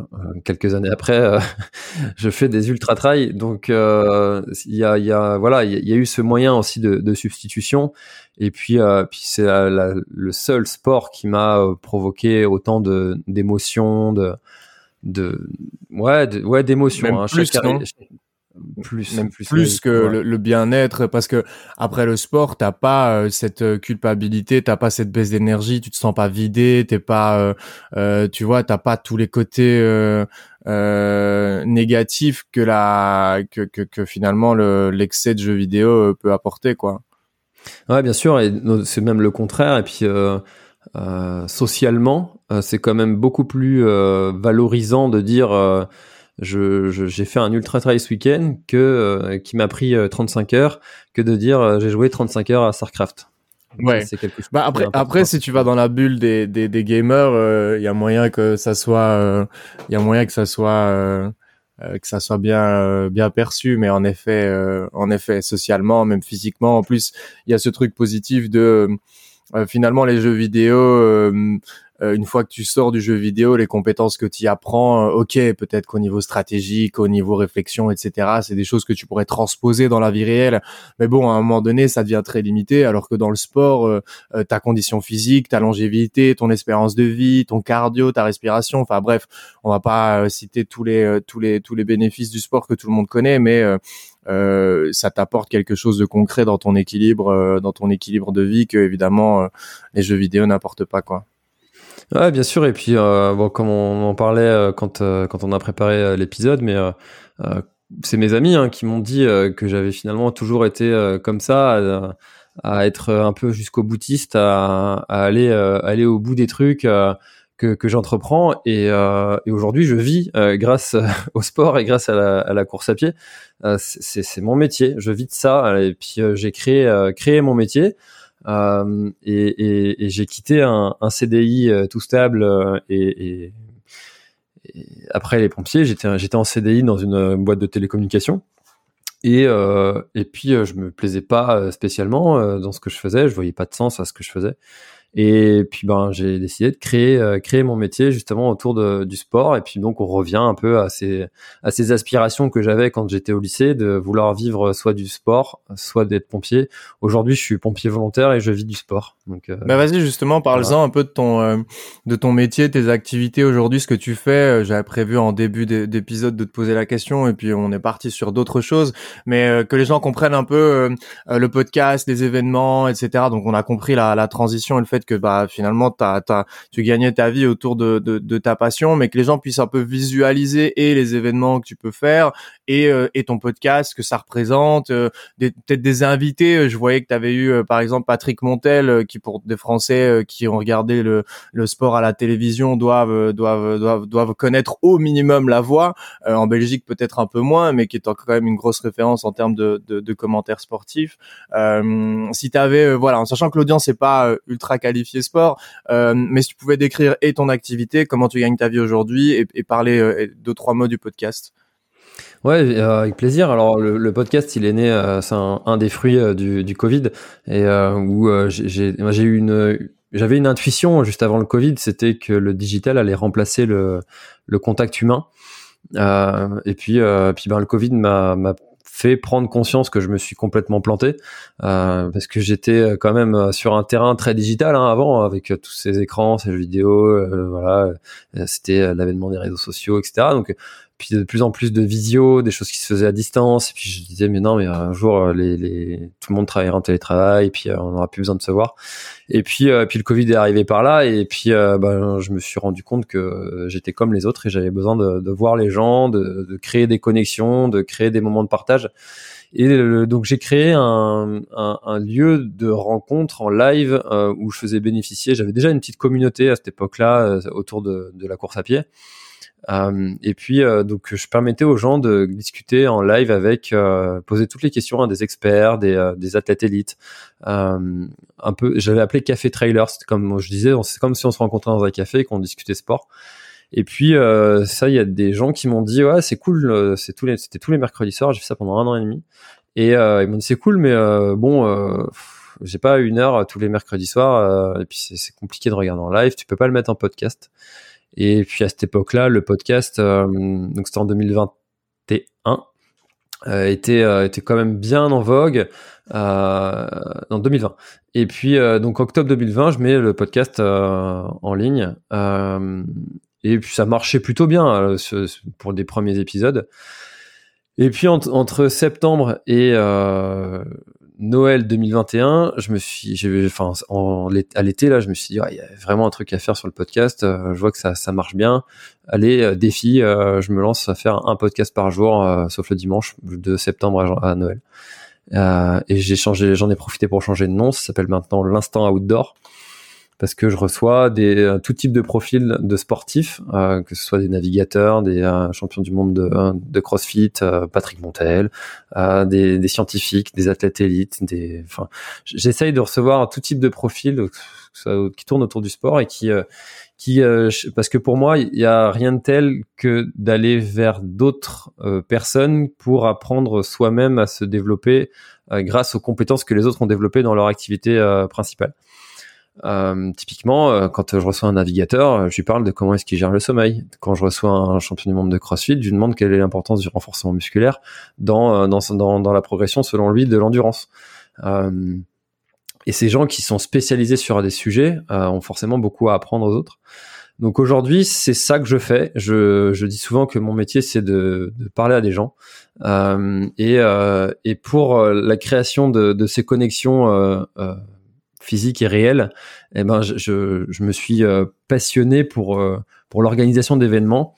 quelques années après, euh, je fais des ultra trails. Donc euh, il y a, y a voilà, il y, a eu ce moyen aussi de, de substitution. Et puis puis c'est le seul sport qui m'a provoqué autant de d'émotions, de de ouais, de, ouais d'émotions. Hein. Plus même plus, plus que le, bien-être parce que après le sport t'as pas euh, cette euh, culpabilité t'as pas cette baisse d'énergie tu te sens pas vidé t'es pas euh, euh, tu vois t'as pas tous les côtés euh, négatifs que la que, que, que finalement l'excès de jeux vidéo peut apporter quoi. Ouais bien sûr et c'est même le contraire et puis socialement c'est quand même beaucoup plus valorisant de dire je, j'ai fait un ultra trail ce week-end que euh, qui m'a pris 35 euh, heures que de dire euh, j'ai joué 35 heures à Starcraft. ouais. C'est quelque chose bah après, après, si tu vas dans la bulle des, des, des gamers, il y a moyen que ça soit, il y a moyen que ça soit, que ça soit bien, bien perçu. Mais en effet, en effet, socialement, même physiquement, en plus, il y a ce truc positif de finalement les jeux vidéo une fois que tu sors du jeu vidéo, les compétences que tu apprends, ok, peut-être qu'au niveau stratégique, au niveau réflexion, etc., c'est des choses que tu pourrais transposer dans la vie réelle. Mais bon, à un moment donné, ça devient très limité, alors que dans le sport, ta condition physique, ta longévité, ton espérance de vie, ton cardio, ta respiration, enfin bref, on va pas citer tous les tous les tous les bénéfices du sport que tout le monde connaît, mais euh, ça t'apporte quelque chose de concret dans ton équilibre, euh, dans ton équilibre de vie que évidemment euh, les jeux vidéo n'apportent pas quoi. Ouais, bien sûr. Et puis, bon, comme on en parlait quand quand on a préparé l'épisode, mais c'est mes amis hein, qui m'ont dit que j'avais finalement toujours été comme ça, à, être un peu jusqu'au boutiste, à, à aller aller au bout des trucs que, que j'entreprends et, euh, et aujourd'hui je vis euh, grâce au sport et grâce à la, à la course à pied. Euh, c'est mon métier, je vis de ça et puis euh, j'ai créé euh, créé mon métier et, et, j'ai quitté un, CDI tout stable et, et, après les pompiers j'étais j'étais en CDI dans une boîte de télécommunications. Et, et puis je me plaisais pas spécialement dans ce que je faisais, je voyais pas de sens à ce que je faisais. Et puis ben j'ai décidé de créer euh, créer mon métier justement autour de, du sport. Et puis donc on revient un peu à ces à ces aspirations que j'avais quand j'étais au lycée de vouloir vivre soit du sport, soit d'être pompier. Aujourd'hui je suis pompier volontaire et je vis du sport. Donc euh, bah vas-y justement parle-en un peu de ton euh, de ton métier, tes activités aujourd'hui, ce que tu fais. J'avais prévu en début d'épisode de te poser la question et puis on est parti sur d'autres choses, mais que les gens comprennent un peu le podcast, les événements, etc. Donc on a compris la, la transition et le fait que bah finalement t'as, t'as, tu gagnais ta vie autour de, de, de, ta passion, mais que les gens puissent un peu visualiser et les événements que tu peux faire et, euh, et ton podcast, que ça représente, euh, peut-être des invités. Je voyais que tu avais eu euh, par exemple Patrick Montel, qui pour des Français qui ont regardé le, le sport à la télévision doivent, doivent, doivent, doivent connaître au minimum la voix. en Belgique peut-être un peu moins, mais qui est quand même une grosse référence en termes de, de, de commentaires sportifs. si tu avais, voilà, en sachant que l'audience n'est pas ultra qualifiée sport, mais si tu pouvais décrire et ton activité, comment tu gagnes ta vie aujourd'hui et, parler deux trois mots du podcast. Ouais, euh, avec plaisir. Alors le, podcast, il est né, euh, c'est un, des fruits euh, du, Covid, et où j'ai eu une j'avais une intuition juste avant le Covid, c'était que le digital allait remplacer le, le contact humain. et puis, puis ben, le Covid m'a fait prendre conscience que je me suis complètement planté euh, parce que j'étais quand même sur un terrain très digital hein, avant avec tous ces écrans, ces vidéos, euh, voilà, c'était l'avènement des réseaux sociaux, etc. Donc puis de plus en plus de visio, des choses qui se faisaient à distance. Et puis je disais mais non, mais un jour euh, les, les... tout le monde travaillera en télétravail, et puis euh, on n'aura plus besoin de se voir. Et puis euh, puis le Covid est arrivé par là, et puis ben, je me suis rendu compte que j'étais comme les autres et j'avais besoin de, de, voir les gens, de, de, créer des connexions, de créer des moments de partage. Et donc j'ai créé un, un, un, lieu de rencontre en live où je faisais bénéficier. J'avais déjà une petite communauté à cette époque-là autour de, de la course à pied. Euh, et puis euh, donc je permettais aux gens de discuter en live avec, euh, poser toutes les questions à des experts, des, des athlètes élites. un peu, j'avais appelé café trailer. C'était comme je disais, c'est comme si on se rencontrait dans un café et qu'on discutait sport. Et puis ça, il y a des gens qui m'ont dit ouais c'est cool, c'est tous les, c'était tous les mercredis soirs. J'ai fait ça pendant un an et demi. Et ils m'ont dit c'est cool, mais bon j'ai pas une heure tous les mercredis soirs et puis c'est compliqué de regarder en live tu peux pas le mettre en podcast et puis à cette époque-là, le podcast, euh, donc c'était en 2021, euh, était euh, était quand même bien en vogue euh, en 2020. Et puis donc octobre 2020, je mets le podcast en ligne et puis ça marchait plutôt bien pour des premiers épisodes. Et puis entre septembre et Noël 2021, je me suis, enfin, à l'été là, je me suis dit, il y a vraiment un truc à faire sur le podcast. Euh, je vois que ça, ça marche bien. Allez, euh, défi, euh, je me lance à faire un podcast par jour, sauf le dimanche, de septembre à, Noël. et j'ai changé, j'en ai profité pour changer de nom. Ça s'appelle maintenant l'instant outdoor parce que je reçois des euh, tout type de profils de sportifs, euh, que ce soit des navigateurs, des euh, champions du monde de, de CrossFit, Patrick Montel, des, des, scientifiques, des athlètes élites, des, enfin, j'essaye de recevoir tout type de profils qui tournent autour du sport et qui qui parce que pour moi il y a rien de tel que d'aller vers d'autres personnes pour apprendre soi-même à se développer grâce aux compétences que les autres ont développées dans leur activité principale. Euh, typiquement, quand je reçois un navigateur, je lui parle de comment est-ce qu'il gère le sommeil. Quand je reçois un champion du monde de CrossFit, je lui demande quelle est l'importance du renforcement musculaire dans, dans, dans, dans la progression, selon lui, de l'endurance. et ces gens qui sont spécialisés sur des sujets ont forcément beaucoup à apprendre aux autres. Donc aujourd'hui, c'est ça que je fais. Je, je, dis souvent que mon métier, c'est de, de, parler à des gens. Euh, et, euh, et, pour euh, la création de, de ces connexions euh, euh, physiques et réelles, eh ben, je, je, me suis passionné pour, pour l'organisation d'événements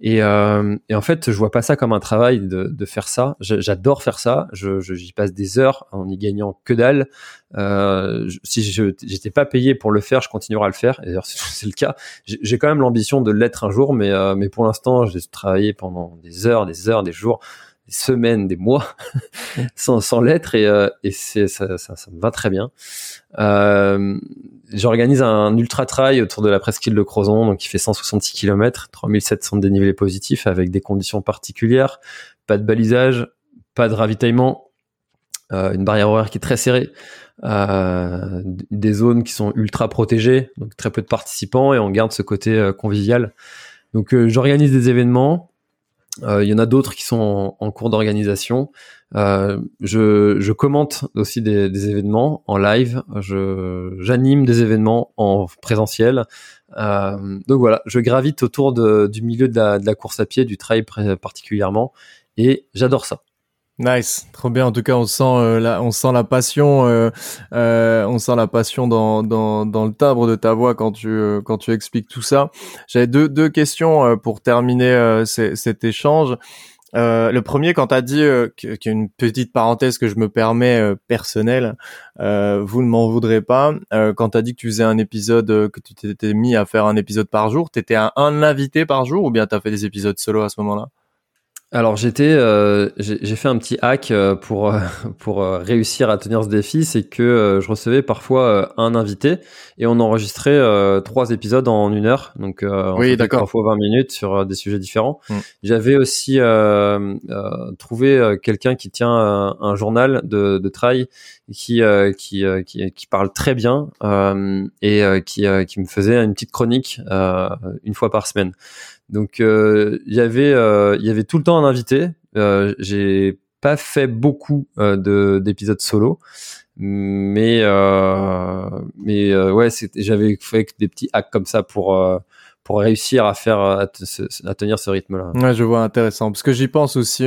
et, euh, et, en fait, je vois pas ça comme un travail de, de faire ça. J'adore faire ça. Je, j'y passe des heures en n'y gagnant que dalle. Euh, si je j'étais pas payé pour le faire, je continuerai à le faire. Et d'ailleurs, c'est le cas. J'ai quand même l'ambition de l'être un jour, mais euh, mais pour l'instant, j'ai travaillé pendant des heures, des heures, des jours des semaines, des mois sans, sans l'être et, euh, et c'est, ça, ça, ça, me va très bien. Euh, j'organise un ultra trail autour de la presqu'île de Crozon, donc qui fait 166 km, 3700 dénivelés positifs avec des conditions particulières, pas de balisage, pas de ravitaillement, euh, une barrière horaire qui est très serrée, euh, des zones qui sont ultra protégées, donc très peu de participants et on garde ce côté euh, convivial. Donc j'organise des événements, il y en a d'autres qui sont en, cours d'organisation. Euh, je, commente aussi des, événements en live. Je, j'anime des événements en présentiel. Euh, donc voilà, je gravite autour du milieu de la, de la, course à pied, du trail particulièrement, et j'adore ça. Nice, trop bien. En tout cas, on sent euh, la, on sent la passion, euh, euh, on sent la passion dans, dans, dans le timbre de ta voix quand tu euh, quand tu expliques tout ça. J'avais deux deux questions euh, pour terminer cet échange. le premier, quand tu as dit qu'il y a une petite parenthèse que je me permets personnelle, vous ne m'en voudrez pas. quand tu as dit que tu faisais un épisode, que tu t'étais mis à faire un épisode par jour, t'étais un invité par jour ou bien t'as fait des épisodes solo à ce moment-là? Alors j'étais, euh, j'ai fait un petit hack euh, pour euh, pour réussir à tenir ce défi, c'est que je recevais parfois un invité et on enregistrait trois épisodes en une heure, donc oui, d'accord, parfois 20 minutes sur des sujets différents. Mm. J'avais aussi trouvé quelqu'un qui tient un, journal de, de trail qui qui, qui, qui parle très bien et qui qui me faisait une petite chronique une fois par semaine. Donc euh, il y avait euh, il y avait tout le temps un invité. Euh, j'ai pas fait beaucoup de d'épisodes solo, mais mais ouais, j'avais fait des petits hacks comme ça pour pour réussir à faire à, tenir ce rythme-là. Ouais, je vois intéressant parce que j'y pense aussi.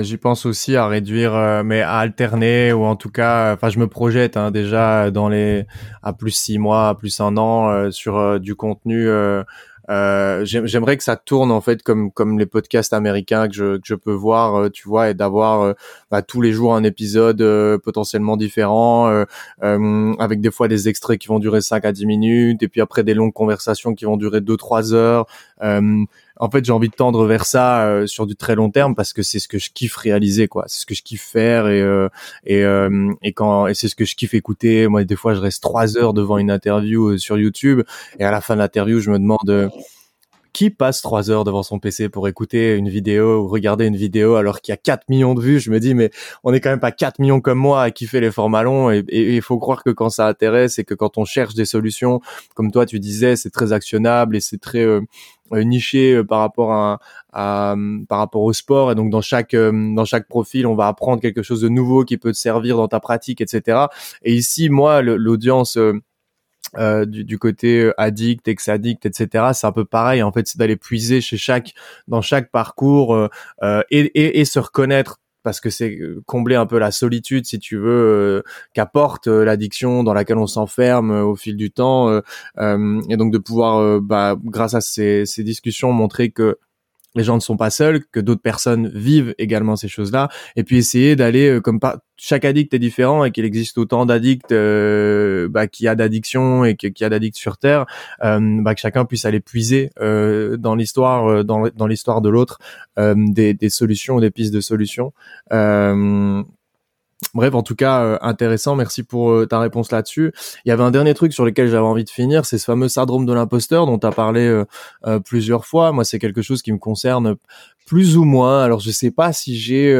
j'y pense aussi à réduire, mais à alterner ou en tout cas, enfin, je me projette hein, déjà dans les à plus six mois, à plus un an sur du contenu euh, j'aimerais que ça tourne en fait comme comme les podcasts américains que je, je peux voir, euh, tu vois, et d'avoir euh, bah, tous les jours un épisode potentiellement différent, avec des fois des extraits qui vont durer 5 à 10 minutes, et puis après des longues conversations qui vont durer 2-3 heures en fait, j'ai envie de tendre vers ça euh, sur du très long terme parce que c'est ce que je kiffe réaliser, quoi. C'est ce que je kiffe faire et euh, et euh, et quand et c'est ce que je kiffe écouter. Moi, des fois, je reste trois heures devant une interview sur YouTube et à la fin de l'interview, je me demande qui passe trois heures devant son PC pour écouter une vidéo ou regarder une vidéo alors qu'il y a 4 millions de vues? Je me dis, mais on est quand même pas 4 millions comme moi à kiffer les formats longs et il faut croire que quand ça intéresse et que quand on cherche des solutions, comme toi tu disais, c'est très actionnable et c'est très euh, euh, niché euh, par rapport à, à, par rapport au sport et donc dans chaque dans chaque profil on va apprendre quelque chose de nouveau qui peut te servir dans ta pratique etc et ici moi l'audience euh, du, côté euh, addict, ex-addict, etc. C'est un peu pareil. En fait, c'est d'aller puiser chez chaque, dans chaque parcours euh, euh et, se reconnaître parce que c'est combler un peu la solitude, si tu veux, qu'apporte l'addiction dans laquelle on s'enferme au fil du temps, et donc de pouvoir, bah, grâce à ces discussions, montrer que les gens ne sont pas seuls, que d'autres personnes vivent également ces choses-là, et puis essayer d'aller euh, comme pas chaque addict est différent et qu'il existe autant d'addicts euh, bah, qu'il y a d'addiction et qu'il y a d'addicts sur terre, euh, bah, que chacun puisse aller puiser dans l'histoire, dans, dans l'histoire de l'autre, des, des, solutions, des pistes de solutions. Bref, en tout cas, euh, intéressant. Merci pour euh, ta réponse là-dessus. Il y avait un dernier truc sur lequel j'avais envie de finir, c'est ce fameux syndrome de l'imposteur dont tu as parlé euh, plusieurs fois. Moi, c'est quelque chose qui me concerne plus ou moins. Alors, je sais pas si j'ai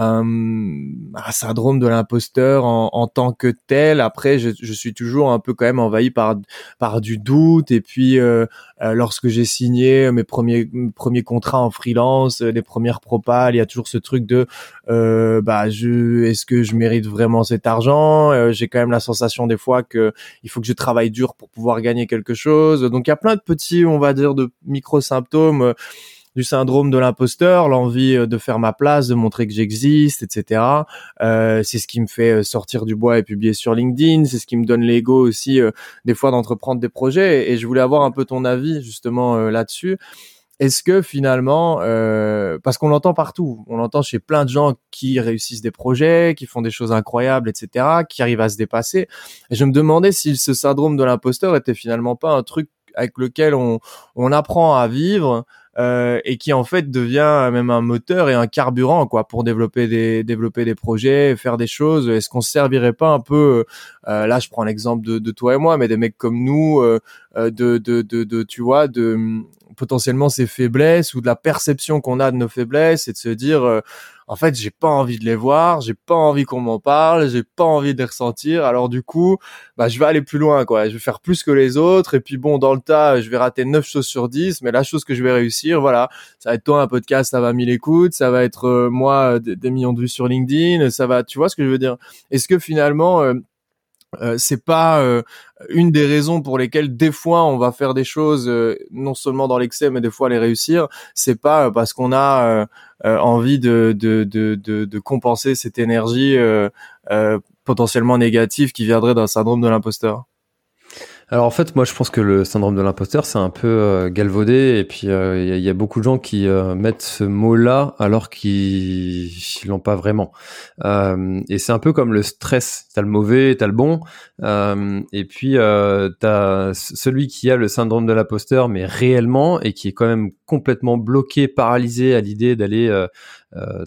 un, syndrome de l'imposteur en, en, tant que tel. Après, je, je, suis toujours un peu quand même envahi par par du doute. Et puis, euh, euh, lorsque j'ai signé mes premiers premiers contrats en freelance, les premières propales, il y a toujours ce truc de bah je est-ce que je mérite vraiment cet argent? J'ai quand même la sensation des fois que il faut que je travaille dur pour pouvoir gagner quelque chose. Donc il y a plein de petits, on va dire, de micro symptômes du syndrome de l'imposteur, l'envie euh, de faire ma place, de montrer que j'existe, etc. Euh, c'est ce qui me fait euh, sortir du bois et publier sur LinkedIn. C'est ce qui me donne l'ego aussi des fois d'entreprendre des projets. Et je voulais avoir un peu ton avis justement là-dessus. Est-ce que finalement, parce qu'on l'entend partout, on l'entend chez plein de gens qui réussissent des projets, qui font des choses incroyables, etc., qui arrivent à se dépasser. Et je me demandais si ce syndrome de l'imposteur était finalement pas un truc avec lequel on, on apprend à vivre euh, et qui en fait devient même un moteur et un carburant quoi pour développer des développer des projets, faire des choses. Est-ce qu'on se servirait pas un peu euh, là je prends l'exemple de, toi et moi, mais des mecs comme nous euh, euh de, de, de tu vois de potentiellement ces faiblesses ou de la perception qu'on a de nos faiblesses et de se dire euh, en fait j'ai pas envie de les voir j'ai pas envie qu'on m'en parle j'ai pas envie de les ressentir. Alors du coup bah je vais aller plus loin quoi. Je vais faire plus que les autres. Et puis bon dans le tas je vais rater 9 choses sur 10 mais la chose que je vais réussir voilà ça va être toi un podcast ça va 1000 écoutes ça va être euh, moi des, millions de vues sur LinkedIn ça va tu vois ce que je veux dire? Est-ce que finalement euh, euh, c'est pas euh, une des raisons pour lesquelles des fois on va faire des choses euh, non seulement dans l'excès mais des fois les réussir. C'est pas parce qu'on a envie de compenser cette énergie potentiellement négative qui viendrait d'un syndrome de l'imposteur alors en fait, moi je pense que le syndrome de l'imposteur, c'est un peu euh, galvaudé et puis euh, il y, a beaucoup de gens qui euh, mettent ce mot-là alors qu'ils l'ont pas vraiment. et c'est un peu comme le stress, t'as le mauvais, t'as le bon, et puis t'as celui qui a le syndrome de l'imposteur mais réellement et qui est quand même complètement bloqué, paralysé à l'idée d'aller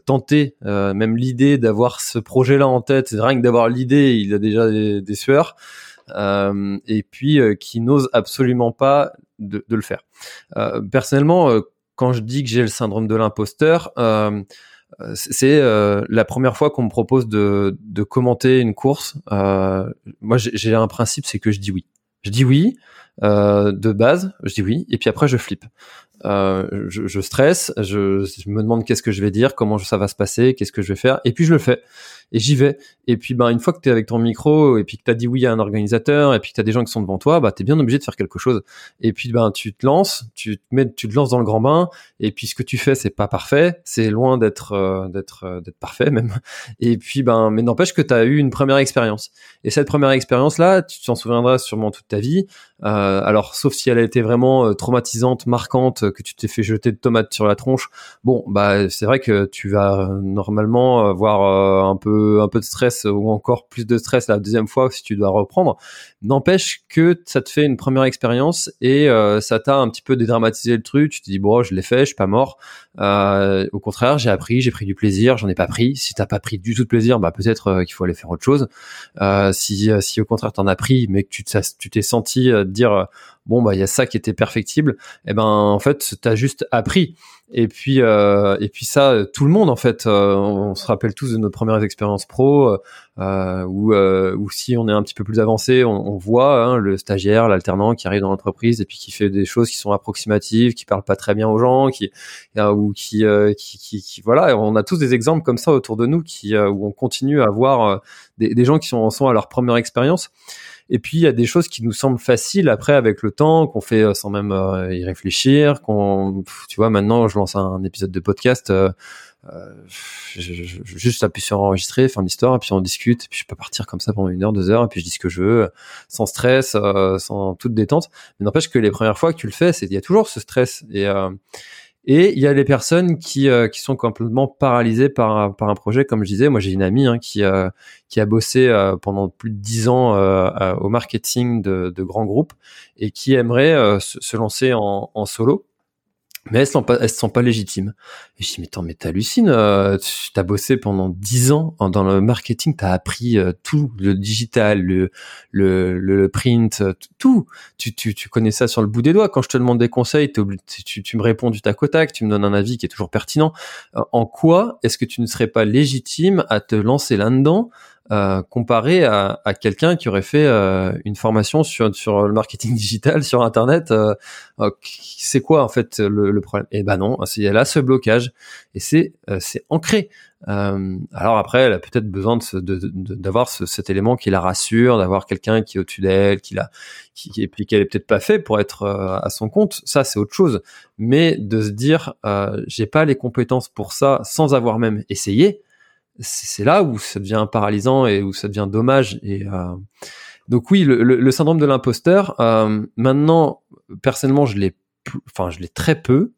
tenter, même l'idée d'avoir ce projet-là en tête, rien que d'avoir l'idée, il a déjà des sueurs. Euh, et puis euh, qui n'ose absolument pas de, de le faire. Euh, personnellement, quand je dis que j'ai le syndrome de l'imposteur, c'est la première fois qu'on me propose de, de, commenter une course. moi, j'ai un principe, c'est que je dis oui. Je dis oui de base, je dis oui, et puis après je flippe. Euh, je, je, stresse, je, je me demande qu'est-ce que je vais dire, comment ça va se passer, qu'est-ce que je vais faire, et puis je le fais et j'y vais. Et puis, ben, une fois que tu es avec ton micro et puis que tu as dit oui à un organisateur et puis que tu as des gens qui sont devant toi, bah, tu es bien obligé de faire quelque chose. Et puis, ben, tu te lances, tu te mets, tu te lances dans le grand bain et puis ce que tu fais, c'est pas parfait, c'est loin d'être, euh, d'être, euh, d'être parfait même. Et puis, ben, mais n'empêche que tu as eu une première expérience. Et cette première expérience-là, tu t'en souviendras sûrement toute ta vie. Euh, alors, sauf si elle a été vraiment euh, traumatisante, marquante, que tu t'es fait jeter de tomates sur la tronche. Bon, bah, c'est vrai que tu vas normalement avoir un peu un peu de stress ou encore plus de stress la deuxième fois si tu dois reprendre. N'empêche que ça te fait une première expérience et euh, ça t'a un petit peu dédramatisé le truc. Tu te dis bon, je l'ai fait, je suis pas mort. Euh, au contraire, j'ai appris, j'ai pris du plaisir, j'en ai pas pris. Si t'as pas pris du tout de plaisir, bah peut-être euh, qu'il faut aller faire autre chose. si si au contraire t'en as pris, mais que tu t'es senti dire bon bah il y a ça qui était perfectible, et eh ben en fait t'as juste appris. Et puis euh, et puis ça, tout le monde en fait, euh, on, se rappelle tous de notre première expérience pro, euh, où, euh, où si on est un petit peu plus avancé, on, on voit hein, le stagiaire, l'alternant qui arrive dans l'entreprise et puis qui fait des choses qui sont approximatives, qui parle pas très bien aux gens, qui ou qui, qui, qui, voilà, on a tous des exemples comme ça autour de nous qui où on continue à voir des, des gens qui sont, sont à leur première expérience. Et puis il y a des choses qui nous semblent faciles après avec le temps, qu'on fait euh, sans même euh, y réfléchir, qu'on, tu vois, maintenant je lance un épisode de podcast. Euh, euh, je, je, juste appuyer sur enregistrer, faire l'histoire, et puis on discute, et puis je peux partir comme ça pendant une heure, deux heures, et puis je dis ce que je veux, sans stress, sans toute détente. Mais n'empêche que les premières fois que tu le fais, c'est il y a toujours ce stress. Et, et il y a les personnes qui, euh, qui sont complètement paralysées par, par un projet. Comme je disais, moi j'ai une amie hein, qui, euh, qui a bossé euh, pendant plus de dix ans au marketing de, grands groupes et qui aimerait se, lancer en, solo. Mais elles ne se sentent pas légitimes. Et je dis mais attends mais t'hallucines, euh, tu as bossé pendant dix ans dans le marketing, t'as appris euh, tout, le digital, le le, le print, euh, tout. Tu, tu, tu connais ça sur le bout des doigts. Quand je te demande des conseils, tu, tu me réponds du tac au tac, tu me donnes un avis qui est toujours pertinent. Euh, en quoi est-ce que tu ne serais pas légitime à te lancer là-dedans euh, comparé à, à quelqu'un qui aurait fait euh, une formation sur, sur le marketing digital sur internet euh, c'est quoi en fait le, le problème? Eh ben non, il y a là ce blocage et c'est c'est ancré. alors après, elle a peut-être besoin de d'avoir de, cet élément qui la rassure, d'avoir quelqu'un qui est au-dessus d'elle, qui la qui, et puis qu'elle est peut-être pas fait pour être à son compte. Ça c'est autre chose. Mais de se dire j'ai pas les compétences pour ça sans avoir même essayé c'est là où ça devient paralysant et où ça devient dommage. Et euh, donc oui, le, syndrome de l'imposteur. Euh, maintenant, personnellement, je l'ai, enfin, je l'ai très peu.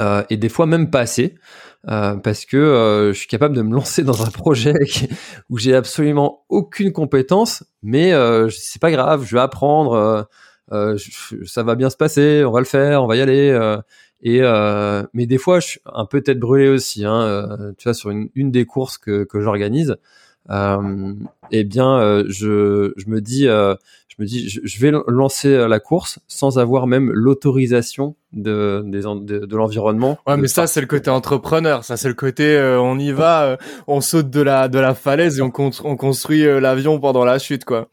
Euh, et des fois même pas assez parce que je suis capable de me lancer dans un projet où j'ai absolument aucune compétence mais c'est pas grave je vais apprendre ça va bien se passer on va le faire on va y aller et euh, mais des fois, je suis un peu tête brûlée aussi. Hein, euh, tu vois, sur une, une des courses que, que j'organise, euh, eh bien, euh, je, je me dis, euh, je me dis, je, vais lancer la course sans avoir même l'autorisation de, de, de, l'environnement. Ouais, mais ça, c'est le côté entrepreneur. Ça, c'est le côté, on y va, on saute de la de la falaise et on, on construit l'avion pendant la chute, quoi.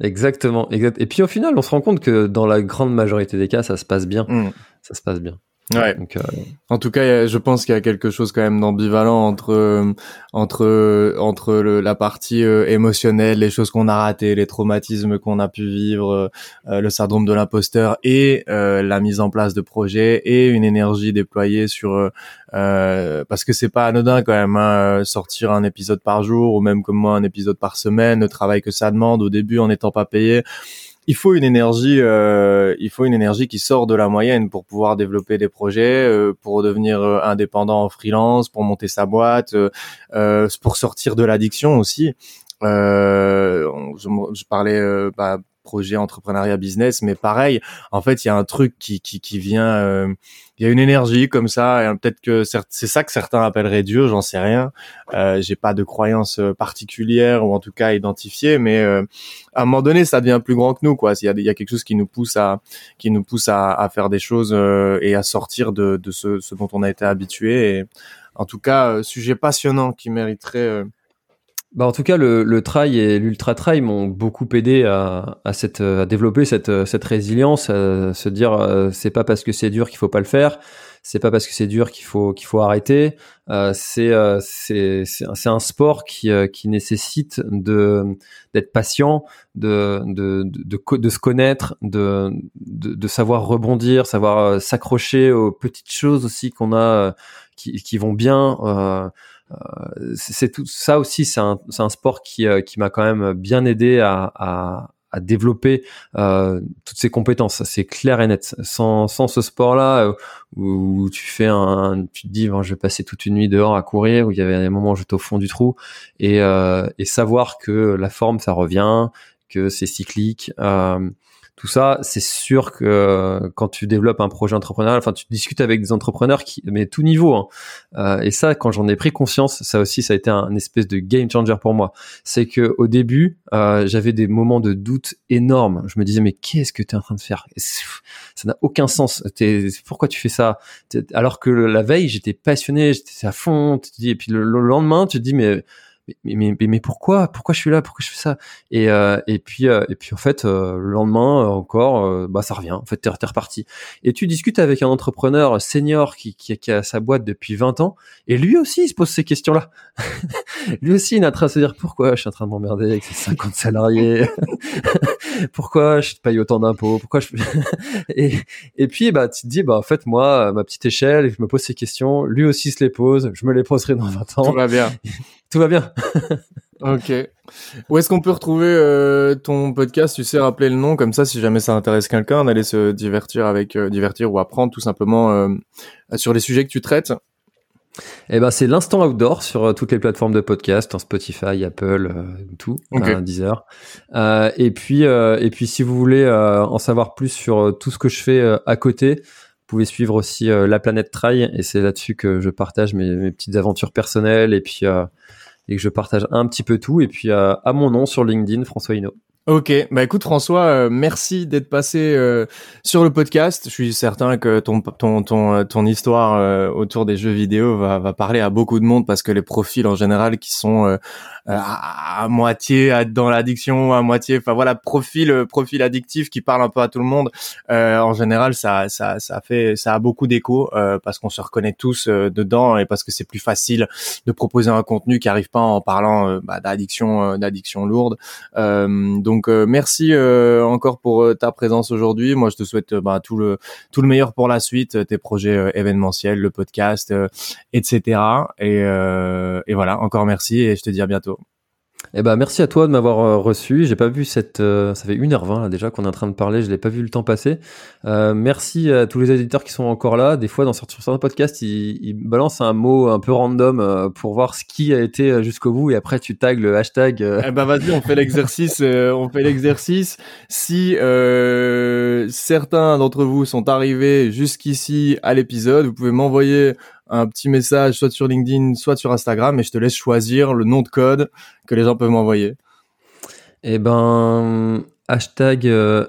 Exactement, exact. Et puis au final, on se rend compte que dans la grande majorité des cas, ça se passe bien. Mmh. Ça se passe bien. Ouais. Donc, euh... En tout cas, je pense qu'il y a quelque chose quand même d'ambivalent entre euh, entre entre le, la partie euh, émotionnelle, les choses qu'on a ratées, les traumatismes qu'on a pu vivre, euh, le syndrome de l'imposteur et la mise en place de projets et une énergie déployée sur parce que c'est pas anodin quand même hein, sortir un épisode par jour ou même comme moi un épisode par semaine, le travail que ça demande au début en n'étant pas payé il faut une énergie, euh, il faut une énergie qui sort de la moyenne pour pouvoir développer des projets, euh, pour devenir euh, indépendant en freelance, pour monter sa boîte, pour sortir de l'addiction aussi. je, je, parlais bah, projet entrepreneuriat business, mais pareil, en fait, il y a un truc qui qui, qui vient, euh, il y a une énergie comme ça, et peut-être que c'est ça que certains appelleraient Dieu, j'en sais rien. Euh, J'ai pas de croyance euh, particulière ou en tout cas identifiée, mais euh, à un moment donné, ça devient plus grand que nous, quoi. Il y a, y a quelque chose qui nous pousse à qui nous pousse à, à faire des choses et à sortir de, de ce, ce, dont on a été habitué. Et en tout cas, sujet passionnant qui mériterait bah en tout cas, le, le trail et l'ultra trail m'ont beaucoup aidé à, à, cette, à développer cette, cette résilience, à se dire euh, c'est pas parce que c'est dur qu'il faut pas le faire, c'est pas parce que c'est dur qu'il faut qu'il faut arrêter. Euh, c'est euh, c'est c'est un sport qui euh, qui nécessite de d'être patient, de de, de de, se connaître, de, de, de savoir rebondir, savoir euh, s'accrocher aux petites choses aussi qu'on a qui qui vont bien. Euh, c'est tout ça aussi, c'est un, un, sport qui, euh, qui m'a quand même bien aidé à, à, à développer euh, toutes ces compétences. C'est clair et net. Sans, sans ce sport-là, euh, où, tu fais un, tu te dis, je vais passer toute une nuit dehors à courir, où il y avait des moments où j'étais au fond du trou, et, euh, et savoir que la forme, ça revient, que c'est cyclique. Euh, tout ça, c'est sûr que euh, quand tu développes un projet entrepreneurial, enfin tu discutes avec des entrepreneurs qui, mais tout niveau. Hein. Euh, et ça, quand j'en ai pris conscience, ça aussi, ça a été un, espèce de game changer pour moi. C'est que au début, euh, j'avais des moments de doute énormes. Je me disais mais qu'est-ce que tu es en train de faire? Ça n'a aucun sens. pourquoi tu fais ça? Alors que la veille, j'étais passionné, j'étais à fond. Et puis le lendemain, tu te dis mais mais, mais, mais, pourquoi? Pourquoi je suis là? Pourquoi je fais ça? Et euh, et puis euh, et puis en fait euh, le lendemain encore bah ça revient. En fait t'es, es reparti. Et tu discutes avec un entrepreneur senior qui, qui, qui, a sa boîte depuis 20 ans et lui aussi il se pose ces questions là lui aussi il est en train de se dire pourquoi je suis en train de m'emmerder avec ces 50 salariés? Pourquoi je paye autant d'impôts? Pourquoi je et et puis bah tu te dis bah en fait moi ma petite échelle je me pose ces questions. Lui aussi se les pose. Je me les poserai dans 20 ans. Tout va bien tout va bien. ok. Où est-ce qu'on peut retrouver euh, ton podcast? Tu sais rappeler le nom comme ça, si jamais ça intéresse quelqu'un, d'aller se divertir avec, euh, divertir ou apprendre tout simplement euh, sur les sujets que tu traites. Eh ben c'est l'instant outdoor sur toutes les plateformes de podcast, en Spotify, Apple, tout, okay. Deezer. et puis et puis si vous voulez en savoir plus sur tout ce que je fais à côté, pouvez suivre aussi La Planète Trail et c'est là-dessus que je partage mes, mes, petites aventures personnelles et puis et que je partage un petit peu tout et puis à mon nom sur LinkedIn François Hinault. Ok, bah écoute François, euh, merci d'être passé euh, sur le podcast. Je suis certain que ton ton euh, ton histoire autour des jeux vidéo va va parler à beaucoup de monde parce que les profils en général qui sont à, moitié dans l'addiction, à moitié, enfin voilà, profil profil addictif qui parle un peu à tout le monde. en général, ça ça ça fait ça a beaucoup d'écho parce qu'on se reconnaît tous dedans et parce que c'est plus facile de proposer un contenu qui arrive pas en parlant bah, d'addiction d'addiction lourde. donc euh, merci euh, encore pour euh, ta présence aujourd'hui. Moi, je te souhaite bah, tout le tout le meilleur pour la suite, tes projets événementiels, le podcast, etc. Et, et voilà, encore merci et je te dis à bientôt. Eh ben, merci à toi de m'avoir euh, reçu. J'ai pas vu cette, euh, ça fait 1h20 là, déjà qu'on est en train de parler, je l'ai pas vu le temps passer. Euh, merci à tous les éditeurs qui sont encore là. Des fois, dans certains podcasts, ils, ils balancent un mot un peu random euh, pour voir ce qui a été jusqu'au bout et après tu tags le hashtag. Eh ben, vas-y, on fait l'exercice, on fait l'exercice. Si certains d'entre vous sont arrivés jusqu'ici à l'épisode, vous pouvez m'envoyer un petit message soit sur LinkedIn, soit sur Instagram, et je te laisse choisir le nom de code que les gens peuvent m'envoyer. Eh ben, hashtag euh,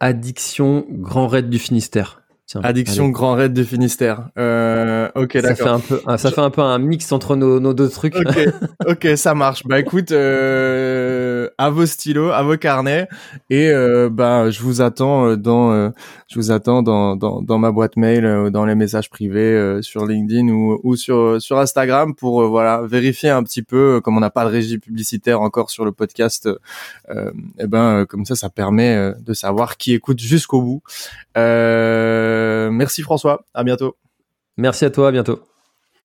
addiction Grand Raid du Finistère. Addiction Grand Raid du Finistère. Euh, ok, d'accord. Ça fait un peu, ça fait un peu un mix entre nos, nos deux trucs. Ok, ok, ça marche. Bah écoute, euh, à vos stylos, à vos carnets, et euh, bah je vous attends euh, dans, euh, je vous attends dans, dans, dans ma boîte mail, euh, dans les messages privés sur LinkedIn ou, ou sur sur Instagram pour voilà vérifier un petit peu. Comme on n'a pas de régie publicitaire encore sur le podcast, et eh ben comme ça, ça permet de savoir qui écoute jusqu'au bout. Euh, merci François, à bientôt. Merci à toi, à bientôt.